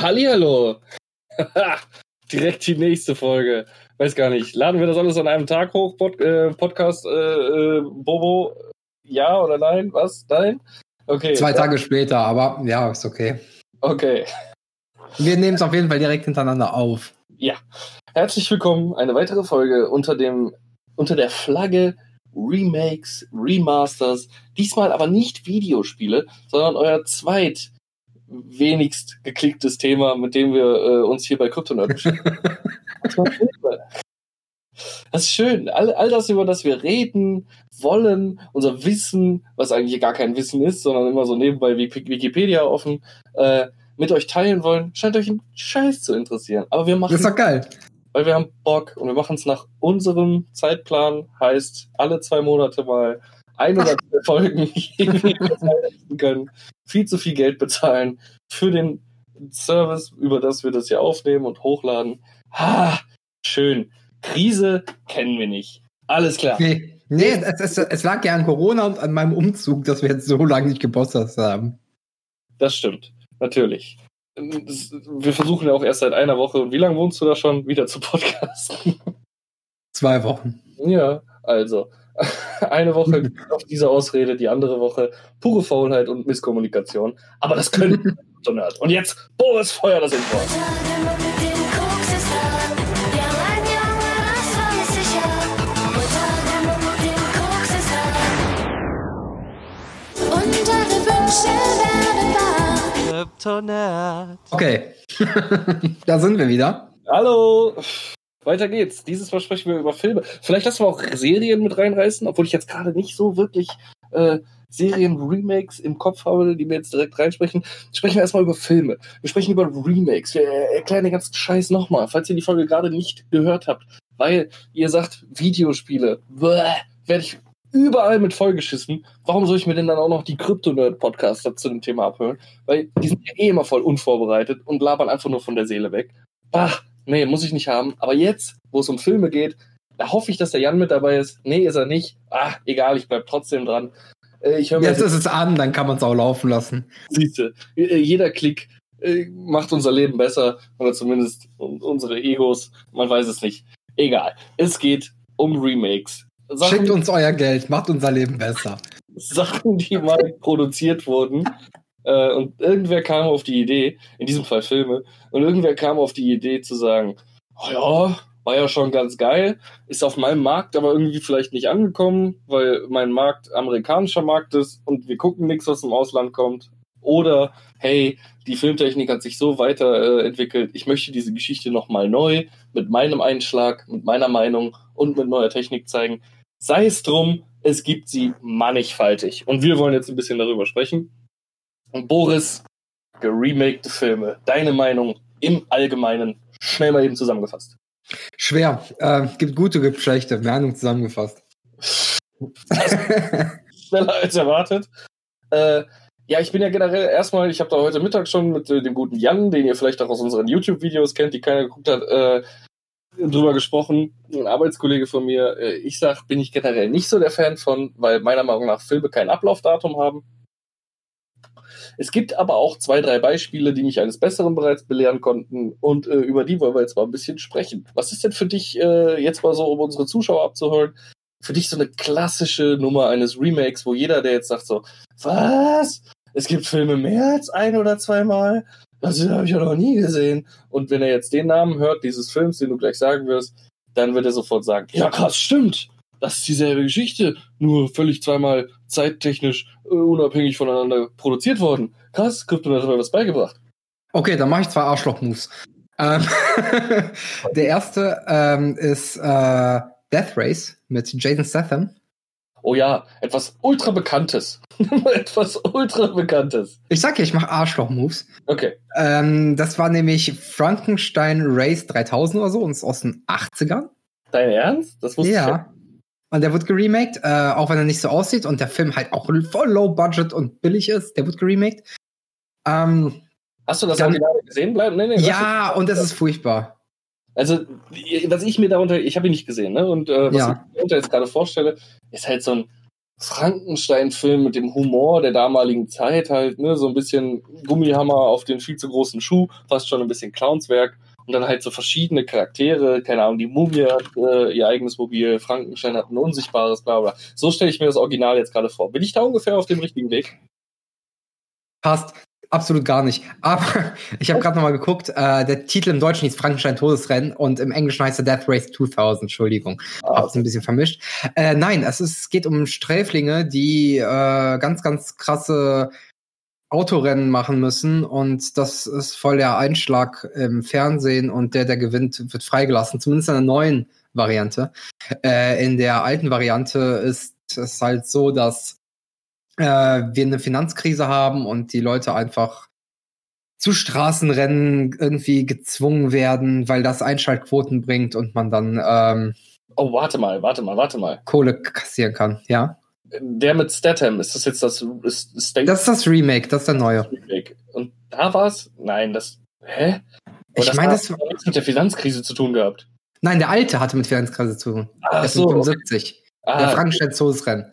Hallihallo. Direkt die nächste Folge. Weiß gar nicht. Laden wir das alles an einem Tag hoch, Pod äh, Podcast äh, äh, Bobo? Ja oder nein? Was? Nein? Okay. Zwei Tage später, aber ja, ist okay. Okay. Wir nehmen es auf jeden Fall direkt hintereinander auf. Ja. Herzlich willkommen. Eine weitere Folge unter dem, unter der Flagge Remakes, Remasters. Diesmal aber nicht Videospiele, sondern euer zweit wenigst geklicktes Thema, mit dem wir äh, uns hier bei beschäftigen. das ist schön. All, all das, über das wir reden wollen, unser Wissen, was eigentlich gar kein Wissen ist, sondern immer so nebenbei Wikipedia offen, äh, mit euch teilen wollen, scheint euch ein Scheiß zu interessieren. Aber wir machen. Das ist doch geil. Weil wir haben Bock und wir machen es nach unserem Zeitplan, heißt alle zwei Monate mal ein oder zwei Folgen können, viel zu viel Geld bezahlen für den Service, über das wir das hier aufnehmen und hochladen. Ha, schön. Krise kennen wir nicht. Alles klar. Nee, nee es, es, es, lag ja an Corona und an meinem Umzug, dass wir jetzt so lange nicht gebostet haben. Das stimmt, natürlich. Wir versuchen ja auch erst seit einer Woche. Und wie lange wohnst du da schon wieder zu podcasten? Zwei Wochen. Ja, also. Eine Woche auf diese Ausrede, die andere Woche pure Faulheit und Misskommunikation. Aber das können so Nerd. Und jetzt, Boris, feuer das Intro. Okay, da sind wir wieder. Hallo. Weiter geht's. Dieses Mal sprechen wir über Filme. Vielleicht lassen wir auch Serien mit reinreißen, obwohl ich jetzt gerade nicht so wirklich äh, Serien-Remakes im Kopf habe, die wir jetzt direkt reinsprechen. Sprechen wir erstmal über Filme. Wir sprechen über Remakes. Wir erklären den ganzen Scheiß nochmal, falls ihr die Folge gerade nicht gehört habt. Weil ihr sagt, Videospiele, werde ich überall mit vollgeschissen. Warum soll ich mir denn dann auch noch die Krypto-Nerd-Podcaster zu dem Thema abhören? Weil die sind ja eh immer voll unvorbereitet und labern einfach nur von der Seele weg. Bah, nee, muss ich nicht haben. Aber jetzt, wo es um Filme geht, da hoffe ich, dass der Jan mit dabei ist. Nee, ist er nicht. Ah, egal, ich bleib trotzdem dran. Äh, jetzt ist es an, dann kann man es auch laufen lassen. Siehste, äh, jeder Klick äh, macht unser Leben besser oder zumindest unsere Egos. Man weiß es nicht. Egal. Es geht um Remakes. Sachen, Schickt uns euer Geld, macht unser Leben besser. Sachen, die mal produziert wurden. Äh, und irgendwer kam auf die Idee, in diesem Fall Filme, und irgendwer kam auf die Idee zu sagen, oh ja, war ja schon ganz geil, ist auf meinem Markt aber irgendwie vielleicht nicht angekommen, weil mein Markt amerikanischer Markt ist und wir gucken nichts, was im Ausland kommt. Oder, hey, die Filmtechnik hat sich so weiterentwickelt, äh, ich möchte diese Geschichte nochmal neu, mit meinem Einschlag, mit meiner Meinung und mit neuer Technik zeigen. Sei es drum, es gibt sie mannigfaltig. Und wir wollen jetzt ein bisschen darüber sprechen. Und Boris, geremakte Filme. Deine Meinung im Allgemeinen, schnell mal eben zusammengefasst. Schwer. Äh, gibt gute, gibt schlechte. Meinung zusammengefasst. Schneller als erwartet. Äh, ja, ich bin ja generell erstmal, ich habe da heute Mittag schon mit äh, dem guten Jan, den ihr vielleicht auch aus unseren YouTube-Videos kennt, die keiner geguckt hat, äh, drüber gesprochen. Ein Arbeitskollege von mir, äh, ich sag, bin ich generell nicht so der Fan von, weil meiner Meinung nach Filme kein Ablaufdatum haben. Es gibt aber auch zwei, drei Beispiele, die mich eines Besseren bereits belehren konnten und äh, über die wollen wir jetzt mal ein bisschen sprechen. Was ist denn für dich äh, jetzt mal so, um unsere Zuschauer abzuholen, für dich so eine klassische Nummer eines Remakes, wo jeder, der jetzt sagt so, was? Es gibt Filme mehr als ein oder zweimal? Das habe ich ja noch nie gesehen. Und wenn er jetzt den Namen hört, dieses Films, den du gleich sagen wirst, dann wird er sofort sagen, ja krass, stimmt das ist dieselbe Geschichte, nur völlig zweimal zeittechnisch äh, unabhängig voneinander produziert worden. Krass, Krypton hat mir was beigebracht. Okay, dann mache ich zwei Arschloch-Moves. Ähm, der erste ähm, ist äh, Death Race mit Jason Statham. Oh ja, etwas ultra bekanntes. etwas ultra bekanntes. Ich sag ja, ich mache Arschloch-Moves. Okay. Ähm, das war nämlich Frankenstein Race 3000 oder so und ist aus den 80ern. Dein Ernst? Das wusste ja. ich. Und der wird geremaked, äh, auch wenn er nicht so aussieht und der Film halt auch voll low budget und billig ist. Der wird geremaked. Ähm, Hast du das dann, gesehen? Bleib, nee, nee, ja, und es ist furchtbar. Also, was ich mir darunter, ich habe ihn nicht gesehen, ne? Und äh, was ja. ich mir darunter jetzt gerade vorstelle, ist halt so ein, Frankenstein-Film mit dem Humor der damaligen Zeit halt, ne, so ein bisschen Gummihammer auf den viel zu großen Schuh, fast schon ein bisschen Clownswerk und dann halt so verschiedene Charaktere, keine Ahnung, die Mumie hat äh, ihr eigenes Mobil, Frankenstein hat ein unsichtbares, bla bla. So stelle ich mir das Original jetzt gerade vor. Bin ich da ungefähr auf dem richtigen Weg? Passt. Absolut gar nicht. Aber ich habe gerade nochmal geguckt, äh, der Titel im Deutschen hieß Frankenstein Todesrennen und im Englischen heißt er Death Race 2000, Entschuldigung. Ah, Hab's ein bisschen vermischt. Äh, nein, es, ist, es geht um Sträflinge, die äh, ganz, ganz krasse Autorennen machen müssen und das ist voll der Einschlag im Fernsehen und der, der gewinnt, wird freigelassen, zumindest in der neuen Variante. Äh, in der alten Variante ist es halt so, dass äh, wir eine Finanzkrise haben und die Leute einfach zu Straßenrennen irgendwie gezwungen werden, weil das Einschaltquoten bringt und man dann ähm, Oh, warte mal, warte mal, warte mal. Kohle kassieren kann, ja. Der mit Statham, ist das jetzt das ist State Das ist das Remake, das ist der neue. Und da war's? Nein, das. Hä? Oder ich meine, das hat nichts mit der Finanzkrise zu tun gehabt. Nein, der alte hatte mit Finanzkrise zu tun. Ach so. 75. Ah, der Frankenstein Zoosrennen.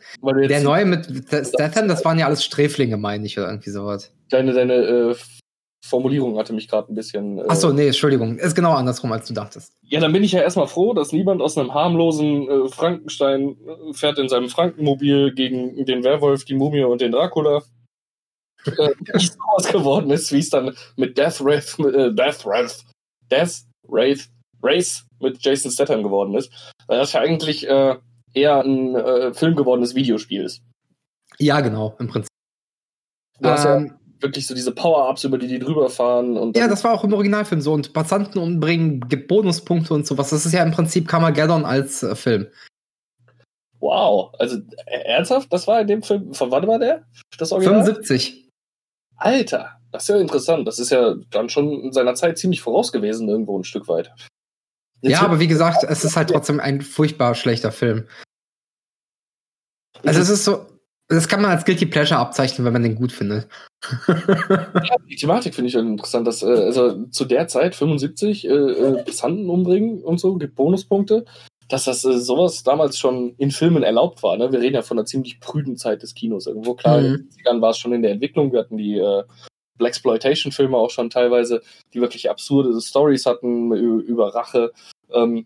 Der neue mit Statham, das waren ja alles Sträflinge, meine ich, oder irgendwie sowas. Deine, deine äh, Formulierung hatte mich gerade ein bisschen. Äh, Achso, nee, Entschuldigung. Ist genau andersrum, als du dachtest. Ja, dann bin ich ja erstmal froh, dass niemand aus einem harmlosen äh, Frankenstein äh, fährt in seinem Frankenmobil gegen den Werwolf, die Mumie und den Dracula. äh, nicht so was geworden ist, wie es dann mit Death Wraith, äh, Death Wraith, Death Wraith, Race mit Jason Statham geworden ist. Weil das ja eigentlich äh, eher ein äh, Film gewordenes Videospiel ist. Ja, genau, im Prinzip. Du hast ähm, ja wirklich so diese Power-Ups, über die die drüber fahren. Und ja, das war auch im Originalfilm so. Und Passanten umbringen, gibt Bonuspunkte und sowas. Das ist ja im Prinzip Carmageddon als äh, Film. Wow, also äh, ernsthaft? Das war in dem Film, von wann war der? Das Original? 75. Alter, das ist ja interessant. Das ist ja dann schon in seiner Zeit ziemlich voraus gewesen, irgendwo ein Stück weit. Jetzt ja, aber wie gesagt, es ist halt trotzdem ein furchtbar schlechter Film. Also es ist so, das kann man als Guilty Pleasure abzeichnen, wenn man den gut findet. ja, die Thematik finde ich interessant, dass äh, also zu der Zeit 75 äh, äh, Passanten umbringen und so, gibt Bonuspunkte, dass das äh, sowas damals schon in Filmen erlaubt war. Ne? Wir reden ja von einer ziemlich prüden Zeit des Kinos. Irgendwo klar, mhm. in den 70ern war es schon in der Entwicklung. Wir hatten die äh, Blaxploitation-Filme auch schon teilweise, die wirklich absurde Stories hatten über Rache. Ähm,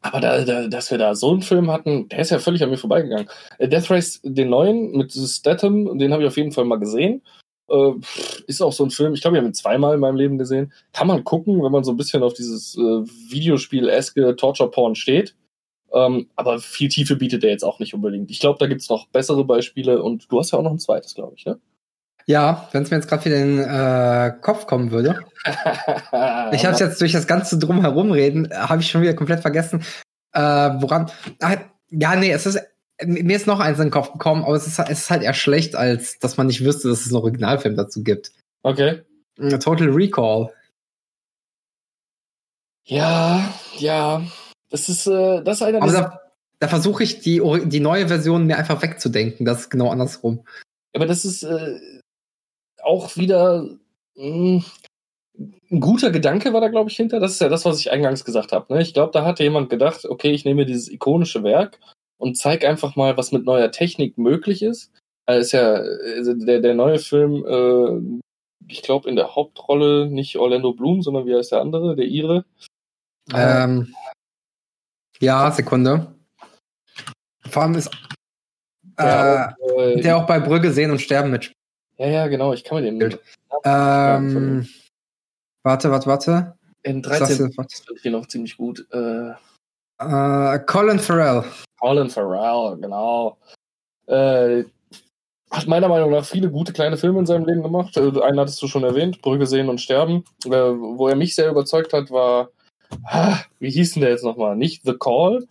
aber da, da, dass wir da so einen Film hatten, der ist ja völlig an mir vorbeigegangen. Äh, Death Race, den neuen mit Statham, den habe ich auf jeden Fall mal gesehen. Äh, ist auch so ein Film, ich glaube, ich habe ihn zweimal in meinem Leben gesehen. Kann man gucken, wenn man so ein bisschen auf dieses äh, Videospiel-eske Torture-Porn steht. Ähm, aber viel Tiefe bietet der jetzt auch nicht unbedingt. Ich glaube, da gibt es noch bessere Beispiele und du hast ja auch noch ein zweites, glaube ich, ne? Ja, wenn es mir jetzt gerade wieder in den äh, Kopf kommen würde. ich habe es jetzt durch das ganze Drumherum reden, habe ich schon wieder komplett vergessen. Äh, woran? Ah, ja, nee, es ist mir ist noch eins in den Kopf gekommen, aber es ist, es ist halt eher schlecht, als dass man nicht wüsste, dass es einen Originalfilm dazu gibt. Okay. Total Recall. Ja, ja. Das ist, äh, das ist einer Aber da, da versuche ich die, die neue Version mir einfach wegzudenken. Das ist genau andersrum. Aber das ist, äh, auch wieder mh, hm, ein guter Gedanke war da, glaube ich, hinter. Das ist ja das, was ich eingangs gesagt habe. Ne? Ich glaube, da hatte jemand gedacht, okay, ich nehme dieses ikonische Werk und zeige einfach mal, was mit neuer Technik möglich ist. Also ist ja also der, der neue Film, äh, ich glaube, in der Hauptrolle nicht Orlando Bloom, sondern wie heißt der andere, der Ire? Ähm, ja, Sekunde. Vor allem ist äh, der, auch, äh, der auch bei Brügge sehen und sterben mitspielt. Ja, ja, genau, ich kann mir den. Bild. Ähm, warte, warte, warte. In 13 ist hier noch ziemlich gut. Äh, äh, Colin Farrell. Colin Farrell, genau. Äh, hat meiner Meinung nach viele gute kleine Filme in seinem Leben gemacht. Äh, einen hattest du schon erwähnt, Brügge sehen und sterben. Äh, wo er mich sehr überzeugt hat, war, ah, wie hieß denn der jetzt nochmal? Nicht The Call,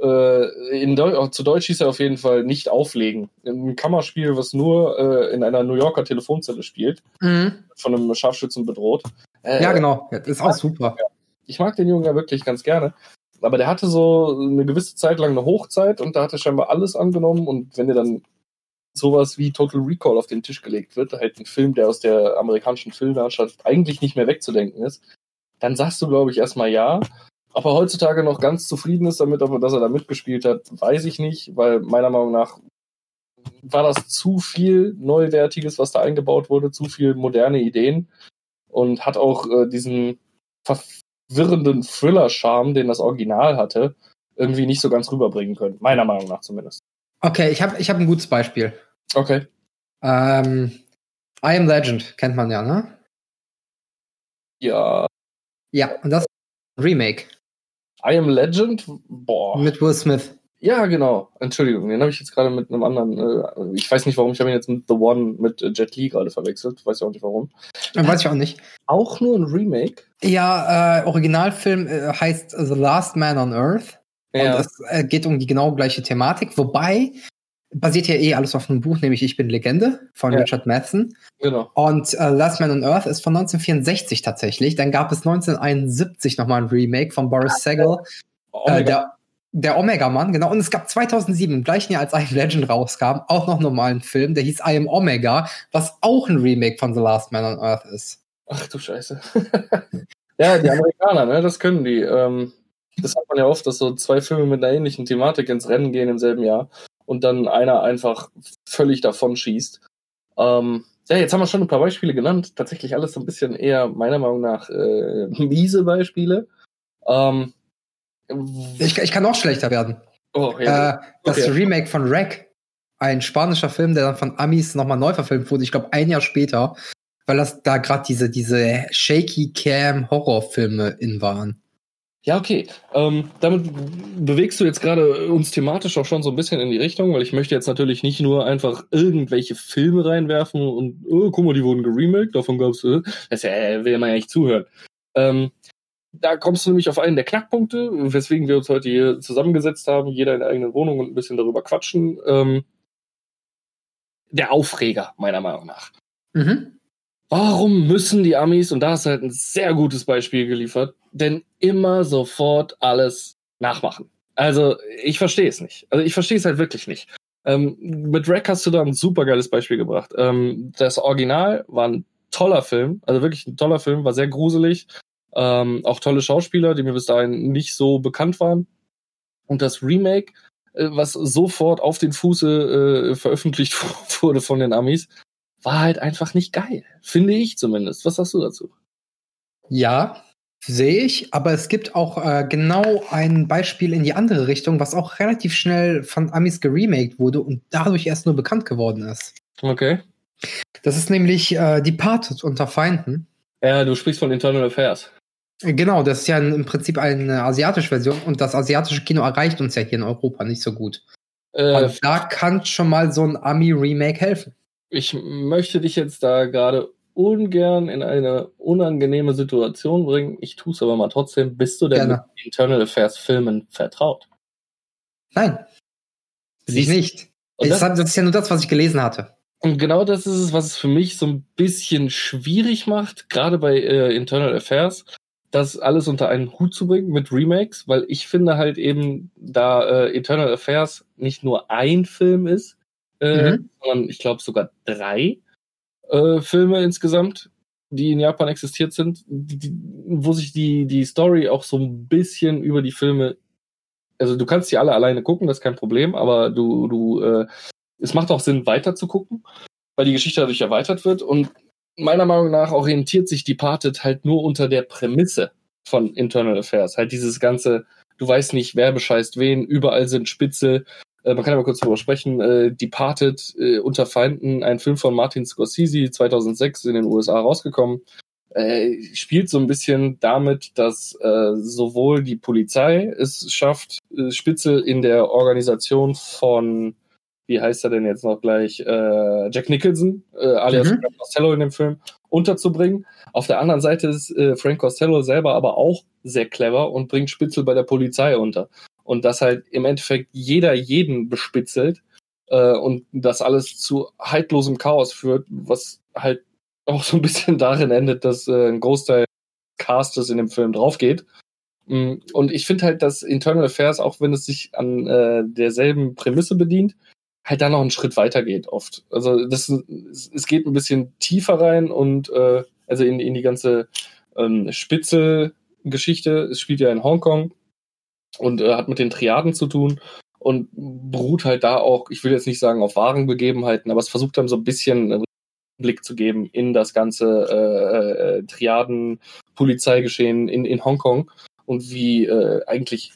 in Deu zu Deutsch hieß er auf jeden Fall nicht auflegen. Ein Kammerspiel, was nur äh, in einer New Yorker Telefonzelle spielt, mhm. von einem Scharfschützen bedroht. Äh, ja, genau. Das ist auch super. Ich mag den Jungen ja wirklich ganz gerne. Aber der hatte so eine gewisse Zeit lang eine Hochzeit und da hat er scheinbar alles angenommen. Und wenn dir dann sowas wie Total Recall auf den Tisch gelegt wird, halt ein Film, der aus der amerikanischen Filmlandschaft eigentlich nicht mehr wegzudenken ist, dann sagst du, glaube ich, erstmal ja. Ob er heutzutage noch ganz zufrieden ist damit, dass er da mitgespielt hat, weiß ich nicht, weil meiner Meinung nach war das zu viel Neuwertiges, was da eingebaut wurde, zu viel moderne Ideen und hat auch äh, diesen verwirrenden Thriller-Charme, den das Original hatte, irgendwie nicht so ganz rüberbringen können. Meiner Meinung nach zumindest. Okay, ich habe ich hab ein gutes Beispiel. Okay. Ähm, I Am Legend kennt man ja, ne? Ja. Ja, und das ist ein Remake. I Am Legend? Boah. Mit Will Smith. Ja, genau. Entschuldigung, den habe ich jetzt gerade mit einem anderen. Äh, ich weiß nicht warum, ich habe ihn jetzt mit The One mit äh, Jet Li gerade verwechselt. Weiß ja auch nicht warum. Dann weiß ich auch nicht. Auch nur ein Remake? Ja, äh, Originalfilm äh, heißt The Last Man on Earth. Ja. Und es äh, geht um die genau gleiche Thematik, wobei basiert ja eh alles auf einem Buch, nämlich Ich bin Legende von Ja. Richard Madsen. genau. Und äh, Last Man on Earth ist von 1964 tatsächlich. Dann gab es 1971 nochmal ein Remake von Boris Sagal, äh, der, der Omega-Mann, genau. Und es gab 2007, im gleichen Jahr als I Am Legend rauskam, auch noch nochmal einen Film, der hieß I Am Omega, was auch ein Remake von The Last Man on Earth ist. Ach du Scheiße. ja, die Amerikaner, ne, das können die. Ähm, das hat man ja oft, dass so zwei Filme mit einer ähnlichen Thematik ins Rennen gehen im selben Jahr und dann einer einfach völlig davon schießt. Ähm, ja, jetzt haben wir schon ein paar Beispiele genannt. Tatsächlich alles so ein bisschen eher, meiner Meinung nach, äh, miese Beispiele. Ähm, Ich, ich kann auch schlechter werden. oh, ja. Äh, das Okay. Remake von Wreck, ein spanischer Film, der dann von Amis nochmal neu verfilmt wurde, ich glaube ein Jahr später, weil das da gerade diese, diese Shaky Cam Horrorfilme in waren. Ja, okay. Ähm, damit bewegst du jetzt gerade uns thematisch auch schon so ein bisschen in die Richtung, weil ich möchte jetzt natürlich nicht nur einfach irgendwelche Filme reinwerfen und, oh, guck mal, die wurden geremaked, davon gab's, äh, das äh, will man ja nicht zuhören. Ähm, da kommst du nämlich auf einen der Knackpunkte, weswegen wir uns heute hier zusammengesetzt haben, jeder in der eigenen Wohnung und ein bisschen darüber quatschen. Ähm, der Aufreger, meiner Meinung nach. Mhm. Warum müssen die Amis, und da hast du halt ein sehr gutes Beispiel geliefert, denn immer sofort alles nachmachen? Also, ich verstehe es nicht. Also, ich verstehe es halt wirklich nicht. Ähm, mit Rack hast du da ein super geiles Beispiel gebracht. Ähm, das Original war ein toller Film, also wirklich ein toller Film, war sehr gruselig. Ähm, auch tolle Schauspieler, die mir bis dahin nicht so bekannt waren. Und das Remake, äh, was sofort auf den Fuße äh, veröffentlicht wurde von den Amis, war halt einfach nicht geil. Finde ich zumindest. Was sagst du dazu? Ja, sehe ich, aber es gibt auch äh, genau ein Beispiel in die andere Richtung, was auch relativ schnell von Amis geremaked wurde und dadurch erst nur bekannt geworden ist. Okay. Das ist nämlich äh, Departed unter Feinden. Ja, du sprichst von Internal Affairs. Äh, Genau, das ist ja im Prinzip eine asiatische Version und das asiatische Kino erreicht uns ja hier in Europa nicht so gut. Äh, Und da kann schon mal so ein Ami-Remake helfen. Ich möchte dich jetzt da gerade ungern in eine unangenehme Situation bringen. Ich tue es aber mal trotzdem. Bist du denn Gerne. mit Internal Affairs Filmen vertraut? Nein, Siehst- nicht. Und Das, das ist ja nur das, was ich gelesen hatte. Und genau das ist es, was es für mich so ein bisschen schwierig macht, gerade bei äh, Internal Affairs, das alles unter einen Hut zu bringen mit Remakes, weil ich finde halt eben, da äh, Internal Affairs nicht nur ein Film ist, äh, Mhm. sondern ich glaube sogar drei äh, Filme insgesamt, die in Japan existiert sind, die, die, wo sich die, die Story auch so ein bisschen über die Filme, also du kannst die alle alleine gucken, das ist kein Problem, aber du, du, äh, es macht auch Sinn, weiter zu gucken, weil die Geschichte dadurch erweitert wird und meiner Meinung nach orientiert sich Departed halt nur unter der Prämisse von Internal Affairs. Halt dieses ganze, du weißt nicht, wer bescheißt wen, überall sind Spitze. Äh, man kann aber kurz darüber sprechen. Äh, Departed äh, unter Feinden, ein Film von Martin Scorsese, 2006 in den USA rausgekommen, äh, spielt so ein bisschen damit, dass äh, sowohl die Polizei es schafft, äh, Spitze in der Organisation von wie heißt er denn jetzt noch gleich, äh, Jack Nicholson, äh, alias Mhm. Frank Costello in dem Film, unterzubringen. Auf der anderen Seite ist äh, Frank Costello selber aber auch sehr clever und bringt Spitzel bei der Polizei unter. Und dass halt im Endeffekt jeder jeden bespitzelt äh, und das alles zu haltlosem Chaos führt, was halt auch so ein bisschen darin endet, dass äh, ein Großteil Castes in dem Film draufgeht. Mm, Und ich finde halt, dass Internal Affairs, auch wenn es sich an äh, derselben Prämisse bedient, halt da noch einen Schritt weiter geht oft. Also das es es geht ein bisschen tiefer rein und äh, also in, in die ganze ähm, Spitze-Geschichte. Es spielt ja in Hongkong und äh, hat mit den Triaden zu tun. und beruht halt da auch, ich will jetzt nicht sagen auf wahren Begebenheiten, aber es versucht dann so ein bisschen einen Blick zu geben in das ganze äh, äh, Triaden-Polizeigeschehen in, in Hongkong und wie äh, eigentlich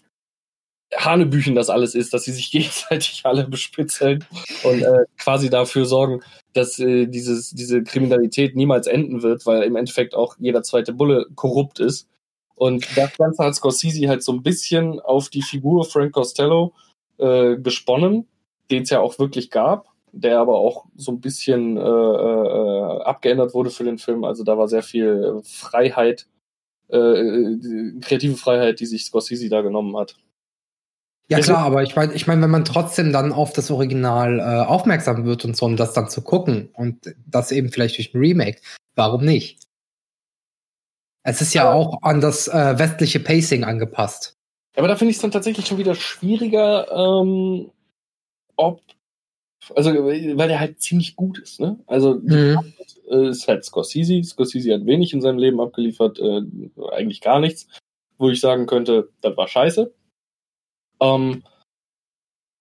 Hanebüchen das alles ist, dass sie sich gegenseitig alle bespitzeln und äh, quasi dafür sorgen, dass äh, dieses, diese Kriminalität niemals enden wird, weil im Endeffekt auch jeder zweite Bulle korrupt ist. Und das Ganze hat Scorsese halt so ein bisschen auf die Figur Frank Costello äh, gesponnen, den es ja auch wirklich gab, der aber auch so ein bisschen äh, äh, abgeändert wurde für den Film. Also da war sehr viel Freiheit, äh, kreative Freiheit, die sich Scorsese da genommen hat. Ja klar, aber ich meine, ich mein, wenn man trotzdem dann auf das Original äh, aufmerksam wird und so, um das dann zu gucken und das eben vielleicht durch ein Remake, warum nicht? Es ist ja, auch an das äh, westliche Pacing angepasst. Aber da finde ich es dann tatsächlich schon wieder schwieriger, ähm, ob, also weil der halt ziemlich gut ist, ne? Also mhm. ist halt Scorsese. Scorsese hat wenig in seinem Leben abgeliefert, äh, eigentlich gar nichts, wo ich sagen könnte, das war scheiße. Ähm,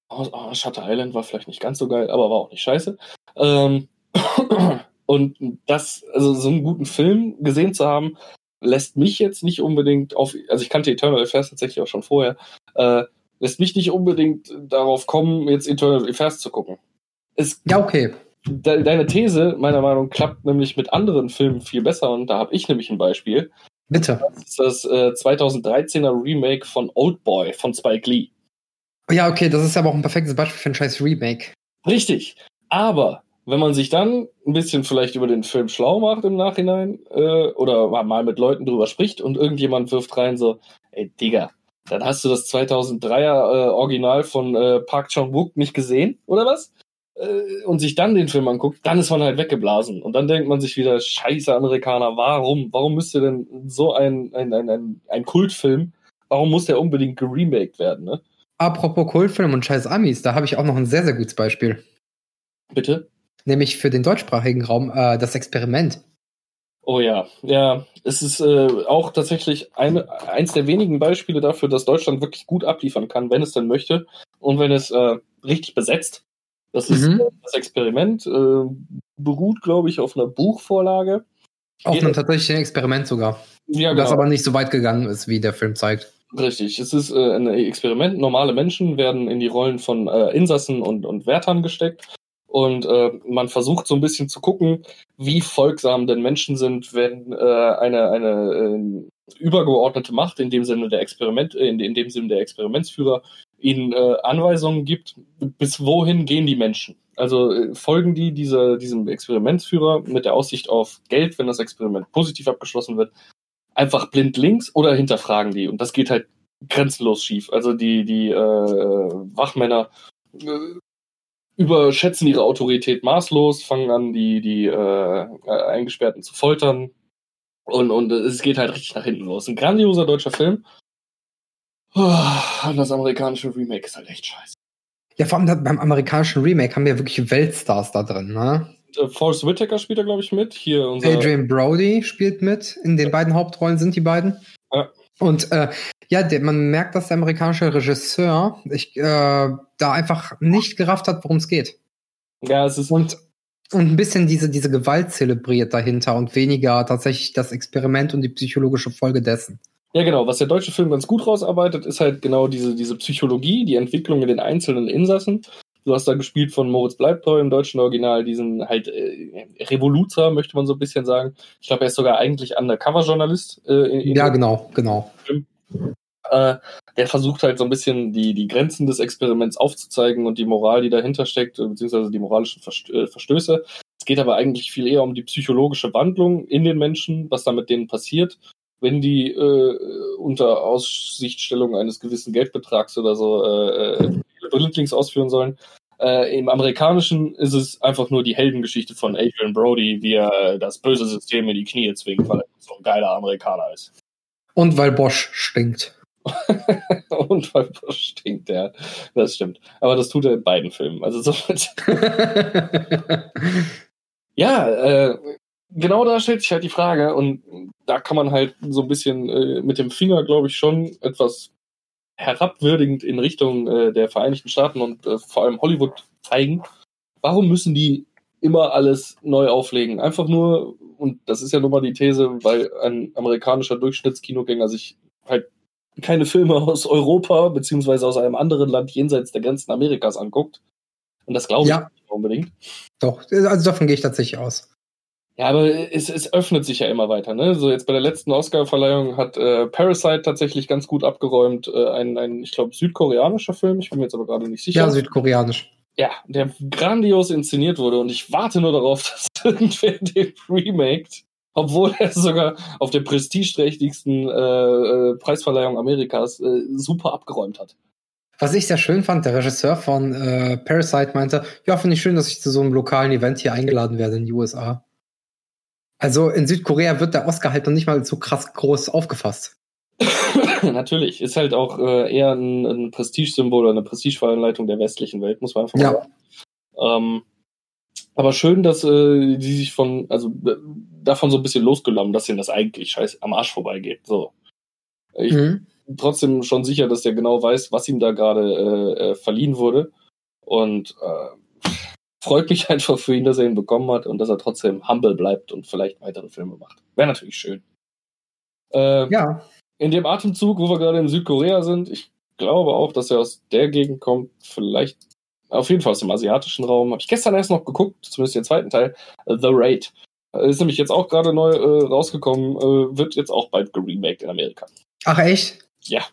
oh, oh, Shutter Island war vielleicht nicht ganz so geil, aber war auch nicht scheiße. Ähm, und das, also so einen guten Film gesehen zu haben, lässt mich jetzt nicht unbedingt auf, also ich kannte Eternal Affairs tatsächlich auch schon vorher, äh, lässt mich nicht unbedingt darauf kommen, jetzt Eternal Affairs zu gucken. Es, ja, okay. De deine These, meiner Meinung nach, klappt nämlich mit anderen Filmen viel besser und da habe ich nämlich ein Beispiel. Bitte. Das ist das äh, 2013er Remake von Old Boy von Spike Lee. Ja, okay, das ist aber auch ein perfektes Beispiel für ein scheiß Remake. Richtig. Aber wenn man sich dann ein bisschen vielleicht über den Film schlau macht im Nachhinein äh, oder mal mit Leuten drüber spricht und irgendjemand wirft rein so, ey Digga, dann hast du das 2003er äh, Original von äh, Park Chan-wook nicht gesehen, oder was? Äh, und sich dann den Film anguckt, dann ist man halt weggeblasen. Und dann denkt man sich wieder, scheiße Amerikaner, warum? Warum müsste denn so ein, ein, ein, ein, ein Kultfilm, warum muss der unbedingt geremaked werden, ne? Apropos Kultfilm und scheiß Amis, da habe ich auch noch ein sehr, sehr gutes Beispiel. Bitte? Nämlich für den deutschsprachigen Raum äh, das Experiment. Oh ja, ja, es ist äh, auch tatsächlich eine, eins der wenigen Beispiele dafür, dass Deutschland wirklich gut abliefern kann, wenn es denn möchte und wenn es äh, richtig besetzt. Das ist mhm. das Experiment, äh, beruht, glaube ich, auf einer Buchvorlage. Auf einem tatsächlichen Experiment sogar. Ja, genau. Das aber nicht so weit gegangen ist, wie der Film zeigt. Richtig, es ist äh, ein Experiment. Normale Menschen werden in die Rollen von äh, Insassen und, und Wärtern gesteckt. Und äh, man versucht so ein bisschen zu gucken, wie folgsam denn Menschen sind, wenn äh, eine, eine äh, übergeordnete Macht, in dem Sinne der Experiment, in, in dem Sinne der Experimentsführer, ihnen äh, Anweisungen gibt, bis wohin gehen die Menschen. Also äh, folgen die dieser, diesem Experimentsführer mit der Aussicht auf Geld, wenn das Experiment positiv abgeschlossen wird, einfach blind links oder hinterfragen die. Und das geht halt grenzenlos schief. Also die, die äh, Wachmänner äh, überschätzen ihre Autorität maßlos, fangen an, die, die äh, Eingesperrten zu foltern. Und, und es geht halt richtig nach hinten los. Ein grandioser deutscher Film. Oh, und das amerikanische Remake ist halt echt scheiße. Ja, vor allem beim amerikanischen Remake haben wir wirklich Weltstars da drin, ne? Äh, Forrest Whitaker spielt da, glaube ich, mit. Hier unser Adrian Brody spielt mit. In den beiden Hauptrollen sind die beiden. Ja. Und äh, ja, der, man merkt, dass der amerikanische Regisseur ich, äh, da einfach nicht gerafft hat, worum es geht. Ja, es ist. Und, und ein bisschen diese, diese Gewalt zelebriert dahinter und weniger tatsächlich das Experiment und die psychologische Folge dessen. Ja, genau. Was der deutsche Film ganz gut rausarbeitet, ist halt genau diese, diese Psychologie, die Entwicklung in den einzelnen Insassen Du hast da gespielt von Moritz Bleibtreu im deutschen Original, diesen halt äh, Revoluzer, möchte man so ein bisschen sagen. Ich glaube, er ist sogar eigentlich Undercover-Journalist. Äh, ja, genau, genau. Äh, der versucht halt so ein bisschen die, die Grenzen des Experiments aufzuzeigen und die Moral, die dahinter steckt, beziehungsweise die moralischen äh, Verstöße. Es geht aber eigentlich viel eher um die psychologische Wandlung in den Menschen, was da mit denen passiert, wenn die äh, unter Aussichtstellung eines gewissen Geldbetrags oder so äh, blindlings ausführen sollen. Äh, Im Amerikanischen ist es einfach nur die Heldengeschichte von Adrian Brody, wie er das böse System in die Knie zwingt, weil er so ein geiler Amerikaner ist. Und weil Bosch stinkt. Und weil Bosch stinkt, ja. Das stimmt. Aber das tut er in beiden Filmen. Also so ja, äh, genau da stellt sich halt die Frage und da kann man halt so ein bisschen äh, mit dem Finger, glaube ich, schon etwas herabwürdigend in Richtung äh, der Vereinigten Staaten und äh, vor allem Hollywood zeigen. Warum müssen die immer alles neu auflegen? Einfach nur, und das ist ja nun mal die These, weil ein amerikanischer Durchschnittskinogänger sich halt keine Filme aus Europa beziehungsweise aus einem anderen Land jenseits der Grenzen Amerikas anguckt. Und das glaube ich Ja. nicht unbedingt. Doch, also davon gehe ich tatsächlich aus. Ja, aber es, es öffnet sich ja immer weiter. Ne? So jetzt bei der letzten Oscar-Verleihung hat äh, Parasite tatsächlich ganz gut abgeräumt. Äh, ein, ein, ich glaube, südkoreanischer Film. Ich bin mir jetzt aber gerade nicht sicher. Ja, südkoreanisch. Ja, der grandios inszeniert wurde und ich warte nur darauf, dass irgendwer den remaked, obwohl er sogar auf der prestigeträchtigsten äh, äh, Preisverleihung Amerikas äh, super abgeräumt hat. Was ich sehr schön fand, der Regisseur von äh, Parasite meinte, ja, finde ich schön, dass ich zu so einem lokalen Event hier eingeladen werde in die USA. Also in Südkorea wird der Oscar halt noch nicht mal so krass groß aufgefasst. Natürlich, ist halt auch äh, eher ein, ein Prestigesymbol oder eine Prestigeveranleitung der westlichen Welt, muss man einfach Ja. sagen. Ähm, aber schön, dass äh, die sich von, also äh, davon so ein bisschen losgenommen, dass ihnen das eigentlich scheiß am Arsch vorbeigeht. So. Ich Mhm. bin trotzdem schon sicher, dass der genau weiß, was ihm da gerade äh, äh, verliehen wurde. Und äh, freut mich einfach für ihn, dass er ihn bekommen hat und dass er trotzdem humble bleibt und vielleicht weitere Filme macht. Wäre natürlich schön. Äh, Ja, in dem Atemzug, wo wir gerade in Südkorea sind, ich glaube auch, dass er aus der Gegend kommt, vielleicht auf jeden Fall aus dem asiatischen Raum. Habe ich gestern erst noch geguckt, zumindest den zweiten Teil, äh, The Raid. Äh, Ist nämlich jetzt auch gerade neu äh, rausgekommen, äh, wird jetzt auch bald geremaked in Amerika. ach echt? Ja.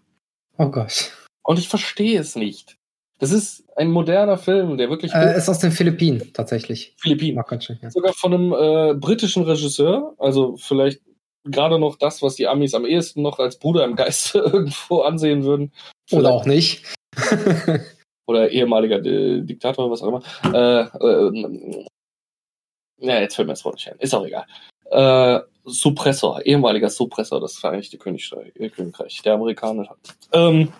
Oh Gott. Und ich verstehe es nicht. Das ist ein moderner Film, der wirklich Äh, ist aus den Philippinen tatsächlich. Philippinen. Schön, ja. Sogar von einem äh, britischen Regisseur, also vielleicht gerade noch das, was die Amis am ehesten noch als Bruder im Geiste irgendwo ansehen würden. Oder auch nicht. oder ehemaliger äh, Diktator, was auch immer. Äh, äh, ja, jetzt fällt mir das Wort nicht ein. Ist auch egal. Äh, Suppressor, ehemaliger Suppressor des Vereinigten Königreich, äh, Königreich der Amerikaner. Ähm,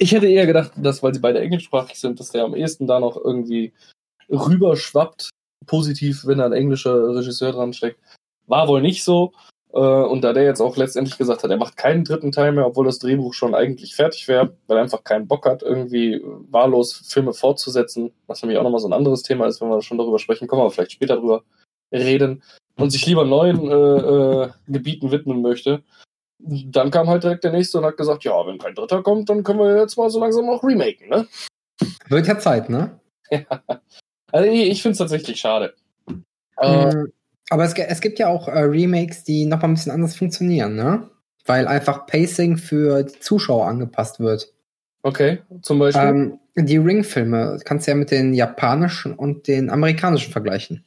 ich hätte eher gedacht, dass, weil sie beide englischsprachig sind, dass der am ehesten da noch irgendwie rüberschwappt, positiv, wenn da ein englischer Regisseur dran steckt. War wohl nicht so. Äh, und da der jetzt auch letztendlich gesagt hat, er macht keinen dritten Teil mehr, obwohl das Drehbuch schon eigentlich fertig wäre, weil er einfach keinen Bock hat, irgendwie wahllos Filme fortzusetzen, was nämlich auch nochmal so ein anderes Thema ist, wenn wir schon darüber sprechen, können wir vielleicht später drüber reden, und sich lieber neuen äh, äh, Gebieten widmen möchte. Dann kam halt direkt der nächste und hat gesagt, ja, wenn kein dritter kommt, dann können wir jetzt mal so langsam auch remaken, ne? Wird ja Zeit, ne? Also ich, ich finde es tatsächlich schade. Äh, Mm, Aber es, es gibt ja auch äh, Remakes, die noch mal ein bisschen anders funktionieren, ne? Weil einfach Pacing für die Zuschauer angepasst wird. okay, zum Beispiel. Ähm, die Ring-Filme kannst du ja mit den japanischen und den amerikanischen vergleichen.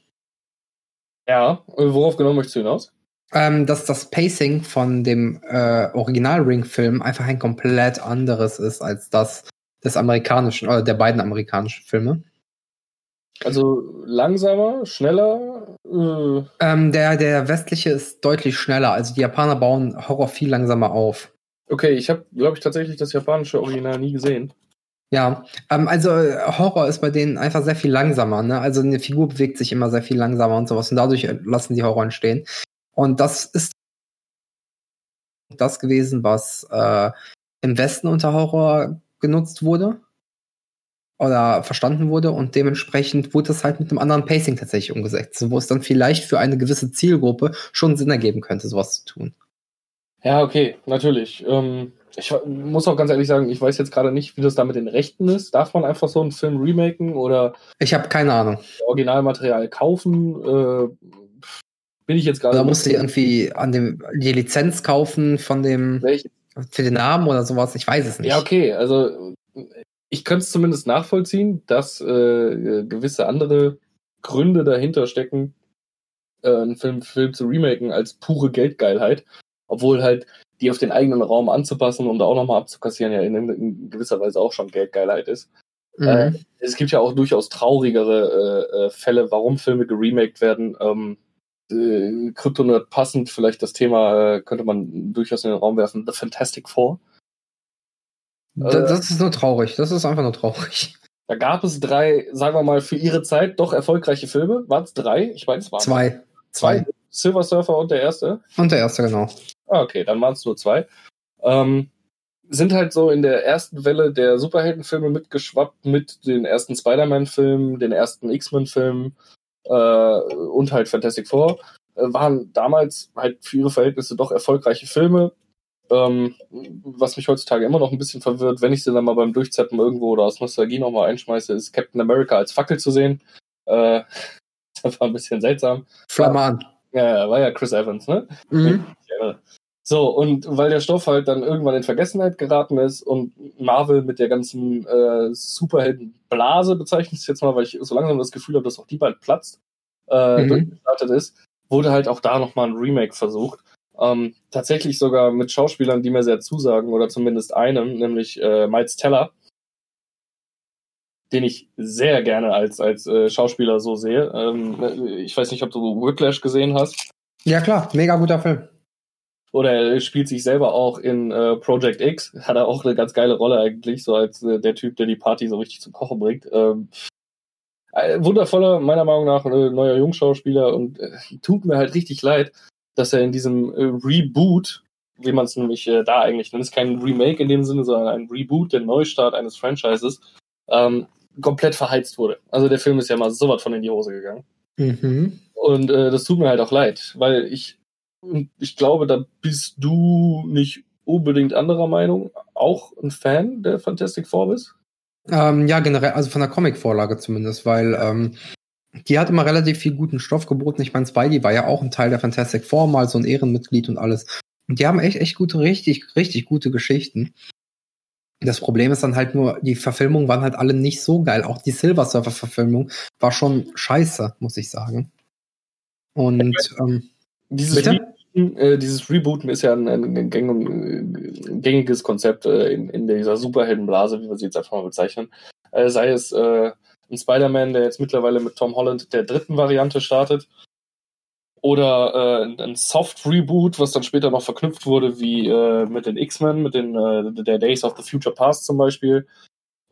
ja, äh, worauf genau möchtest du hinaus? Ähm, dass das Pacing von dem äh, Original-Ring-Film einfach ein komplett anderes ist als das des amerikanischen, oder der beiden amerikanischen Filme. Also langsamer, schneller, äh, Ähm, der, der westliche ist deutlich schneller. Also die Japaner bauen Horror viel langsamer auf. Okay, ich habe, glaube ich, tatsächlich das japanische Original nie gesehen. Ja, ähm, also äh, Horror ist bei denen einfach sehr viel langsamer. Ne? Also eine Figur bewegt sich immer sehr viel langsamer und sowas. Und dadurch äh, lassen die Horror entstehen. Und das ist das gewesen, was äh, im Westen unter Horror genutzt wurde oder verstanden wurde und dementsprechend wurde es halt mit einem anderen Pacing tatsächlich umgesetzt, wo es dann vielleicht für eine gewisse Zielgruppe schon Sinn ergeben könnte, sowas zu tun. Ja, okay, natürlich. Ähm, ich muss auch ganz ehrlich sagen, ich weiß jetzt gerade nicht, wie das da mit den Rechten ist. Darf man einfach so einen Film remaken oder Ich habe keine Ahnung. Originalmaterial kaufen? Äh, bin ich jetzt gerade. Da musste ich irgendwie an dem die Lizenz kaufen von dem Welche? für den Namen oder sowas. Ich weiß es nicht. Ja, okay, also ich könnte es zumindest nachvollziehen, dass äh, gewisse andere Gründe dahinter stecken, äh, einen Film, Film zu remaken als pure Geldgeilheit, obwohl halt die auf den eigenen Raum anzupassen, um da auch nochmal abzukassieren, ja in, in gewisser Weise auch schon Geldgeilheit ist. Mhm. Äh, es gibt ja auch durchaus traurigere äh, äh, Fälle, warum Filme geremaked werden. Ähm, äh, Kryptonerd passend, vielleicht das Thema äh, könnte man durchaus in den Raum werfen, The Fantastic Four. Äh, das ist nur traurig. Das ist einfach nur traurig. Da gab es drei, sagen wir mal, für ihre Zeit doch erfolgreiche Filme. Waren es drei? Ich meine, es waren Zwei. zwei. Silver Surfer und der erste. Und der erste, genau. Ah, okay, dann waren es nur zwei. Ähm, sind halt so in der ersten Welle der Superheldenfilme mitgeschwappt mit den ersten Spider-Man-Filmen, den ersten X-Men-Filmen äh, und halt Fantastic Four. Äh, waren damals halt für ihre Verhältnisse doch erfolgreiche Filme. Ähm, was mich heutzutage immer noch ein bisschen verwirrt, wenn ich sie dann mal beim Durchzeppen irgendwo oder aus Nostalgie nochmal einschmeiße, ist Captain America als Fackel zu sehen. Äh, das war ein bisschen seltsam. Flamman. Ja, war ja Chris Evans, ne? Mhm. Ja. So, und weil der Stoff halt dann irgendwann in Vergessenheit geraten ist und Marvel mit der ganzen äh, Superheldenblase bezeichnet es jetzt mal, weil ich so langsam das Gefühl habe, dass auch die bald platzt, äh, Mhm. durchgestartet ist, wurde halt auch da nochmal ein Remake versucht. Ähm, tatsächlich sogar mit Schauspielern, die mir sehr zusagen, oder zumindest einem, nämlich äh, Miles Teller, den ich sehr gerne als, als äh, Schauspieler so sehe. Ähm, ich weiß nicht, ob du Whiplash gesehen hast. Ja, klar, mega guter Film. Oder er spielt sich selber auch in äh, Project X. Hat er auch eine ganz geile Rolle eigentlich, so als äh, der Typ, der die Party so richtig zum Kochen bringt. Ähm, äh, wundervoller, meiner Meinung nach, äh, neuer Jungschauspieler und äh, tut mir halt richtig leid, dass er in diesem äh, Reboot, wie man es nämlich da eigentlich nennt, ist kein Remake in dem Sinne, sondern ein Reboot, der Neustart eines Franchises, ähm, komplett verheizt wurde. Also der Film ist ja mal so was von in die Hose gegangen. Mhm. Und äh, das tut mir halt auch leid, weil ich, ich glaube, da bist du nicht unbedingt anderer Meinung. Auch ein Fan der Fantastic Four bist? Ähm, ja, generell, also von der Comic-Vorlage zumindest, weil ähm, die hat immer relativ viel guten Stoff geboten. Ich meine, Spidey war ja auch ein Teil der Fantastic Four, mal so ein Ehrenmitglied und alles. Und die haben echt, echt gute, richtig, richtig gute Geschichten. Das Problem ist dann halt nur, die Verfilmungen waren halt alle nicht so geil. Auch die Silver Surfer-Verfilmung war schon scheiße, muss ich sagen. Und ähm, Dieses, Bitte? Rebooten, äh, dieses Rebooten ist ja ein, ein, ein, ein gängiges Konzept äh, in, in dieser Superheldenblase, wie wir sie jetzt einfach mal bezeichnen. Äh, sei es äh, ein Spider-Man, der jetzt mittlerweile mit Tom Holland der dritten Variante startet, oder äh, ein- ein Soft-Reboot, was dann später noch verknüpft wurde, wie äh, mit den X-Men, mit den äh, der Days of the Future Past zum Beispiel.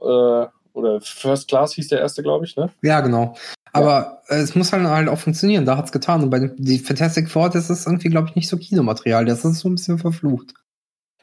Äh, oder First Class hieß der erste, glaube ich, ne? ja, genau. Aber äh, es muss halt, halt auch funktionieren. Da hat's getan. Und bei den, die Fantastic Four, das ist irgendwie, glaube ich, nicht so Kinomaterial. Das ist so ein bisschen verflucht.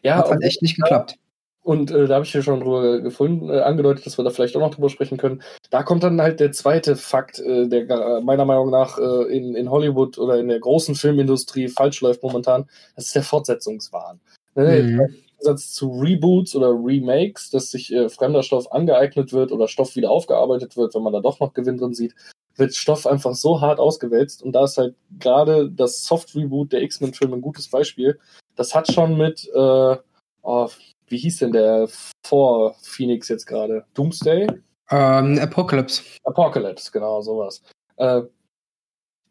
Ja, Hat halt echt nicht geklappt. Und äh, da habe ich ja schon drüber gefunden, äh, angedeutet, dass wir da vielleicht auch noch drüber sprechen können. Da kommt dann halt der zweite Fakt, äh, der gar- meiner Meinung nach äh, in, in Hollywood oder in der großen Filmindustrie falsch läuft momentan. Das ist der Fortsetzungswahn. Ne? Mhm. Im Gegensatz zu Reboots oder Remakes, dass sich äh, fremder Stoff angeeignet wird oder Stoff wieder aufgearbeitet wird, wenn man da doch noch Gewinn drin sieht, wird Stoff einfach so hart ausgewälzt. Und da ist halt gerade das Soft-Reboot der X-Men-Filme ein gutes Beispiel. Das hat schon mit, äh, oh, wie hieß denn der vor Phoenix jetzt gerade? Doomsday? Ähm, Apocalypse. Apocalypse, genau, sowas. Äh,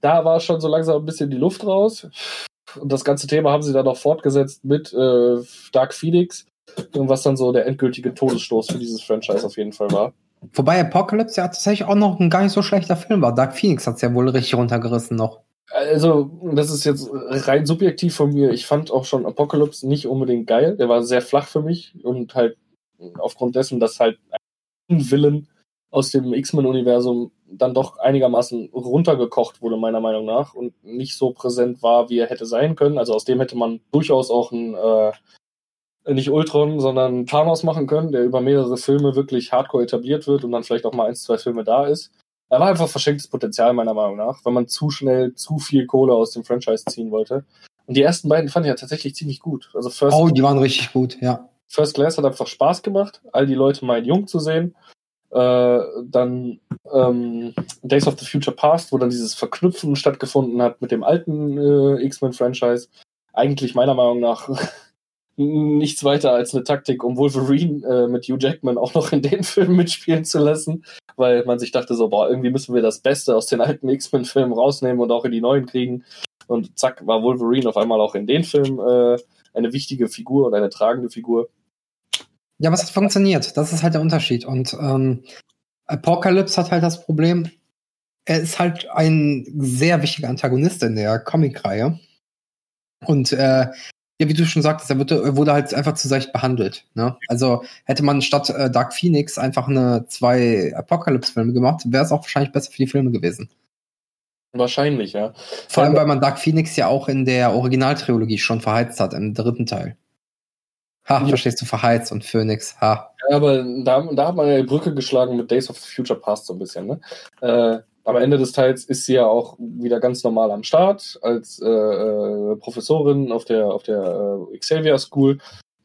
da war schon so langsam ein bisschen die Luft raus. Und das ganze Thema haben sie dann noch fortgesetzt mit äh, Dark Phoenix, was dann so der endgültige Todesstoß für dieses Franchise auf jeden Fall war. Wobei Apocalypse ja tatsächlich auch noch ein gar nicht so schlechter Film war. Dark Phoenix hat's ja wohl richtig runtergerissen noch. Also, das ist jetzt rein subjektiv von mir. Ich fand auch schon Apocalypse nicht unbedingt geil. Der war sehr flach für mich und halt aufgrund dessen, dass halt ein Willen aus dem X-Men-Universum dann doch einigermaßen runtergekocht wurde, meiner Meinung nach, und nicht so präsent war, wie er hätte sein können. Also aus dem hätte man durchaus auch ein, äh, nicht Ultron, sondern Thanos machen können, der über mehrere Filme wirklich hardcore etabliert wird und dann vielleicht auch mal ein, zwei Filme da ist. Er war einfach verschenktes Potenzial, meiner Meinung nach, wenn man zu schnell zu viel Kohle aus dem Franchise ziehen wollte. Und die ersten beiden fand ich ja tatsächlich ziemlich gut. Also First, Oh, die waren richtig gut, ja. First Class hat einfach Spaß gemacht, all die Leute mal in Jung zu sehen. Äh, dann ähm, Days of the Future Past, wo dann dieses Verknüpfen stattgefunden hat mit dem alten äh, X-Men-Franchise. Eigentlich meiner Meinung nach nichts weiter als eine Taktik, um Wolverine äh, mit Hugh Jackman auch noch in den Film mitspielen zu lassen, weil man sich dachte so, boah, irgendwie müssen wir das Beste aus den alten X-Men-Filmen rausnehmen und auch in die neuen kriegen. Und zack, war Wolverine auf einmal auch in den Film äh, eine wichtige Figur und eine tragende Figur. Ja, aber es hat funktioniert. Das ist halt der Unterschied. Und ähm, Apocalypse hat halt das Problem, er ist halt ein sehr wichtiger Antagonist in der Comic-Reihe. Und äh, ja, wie du schon sagtest, er wurde, wurde halt einfach zu seicht behandelt. Ne? Also hätte man statt äh, Dark Phoenix einfach eine zwei Apocalypse-Filme gemacht, wäre es auch wahrscheinlich besser für die Filme gewesen. Wahrscheinlich, ja. Vor allem, weil man Dark Phoenix ja auch in der Originaltrilogie schon verheizt hat, im dritten Teil. Ha, ja. verstehst du, verheizt und Phoenix, ha. Ja, aber da, da hat man ja die Brücke geschlagen mit Days of the Future Past so ein bisschen, ne? Äh, am Ende des Teils ist sie ja auch wieder ganz normal am Start als äh, äh, Professorin auf der, auf der äh, Xavier School.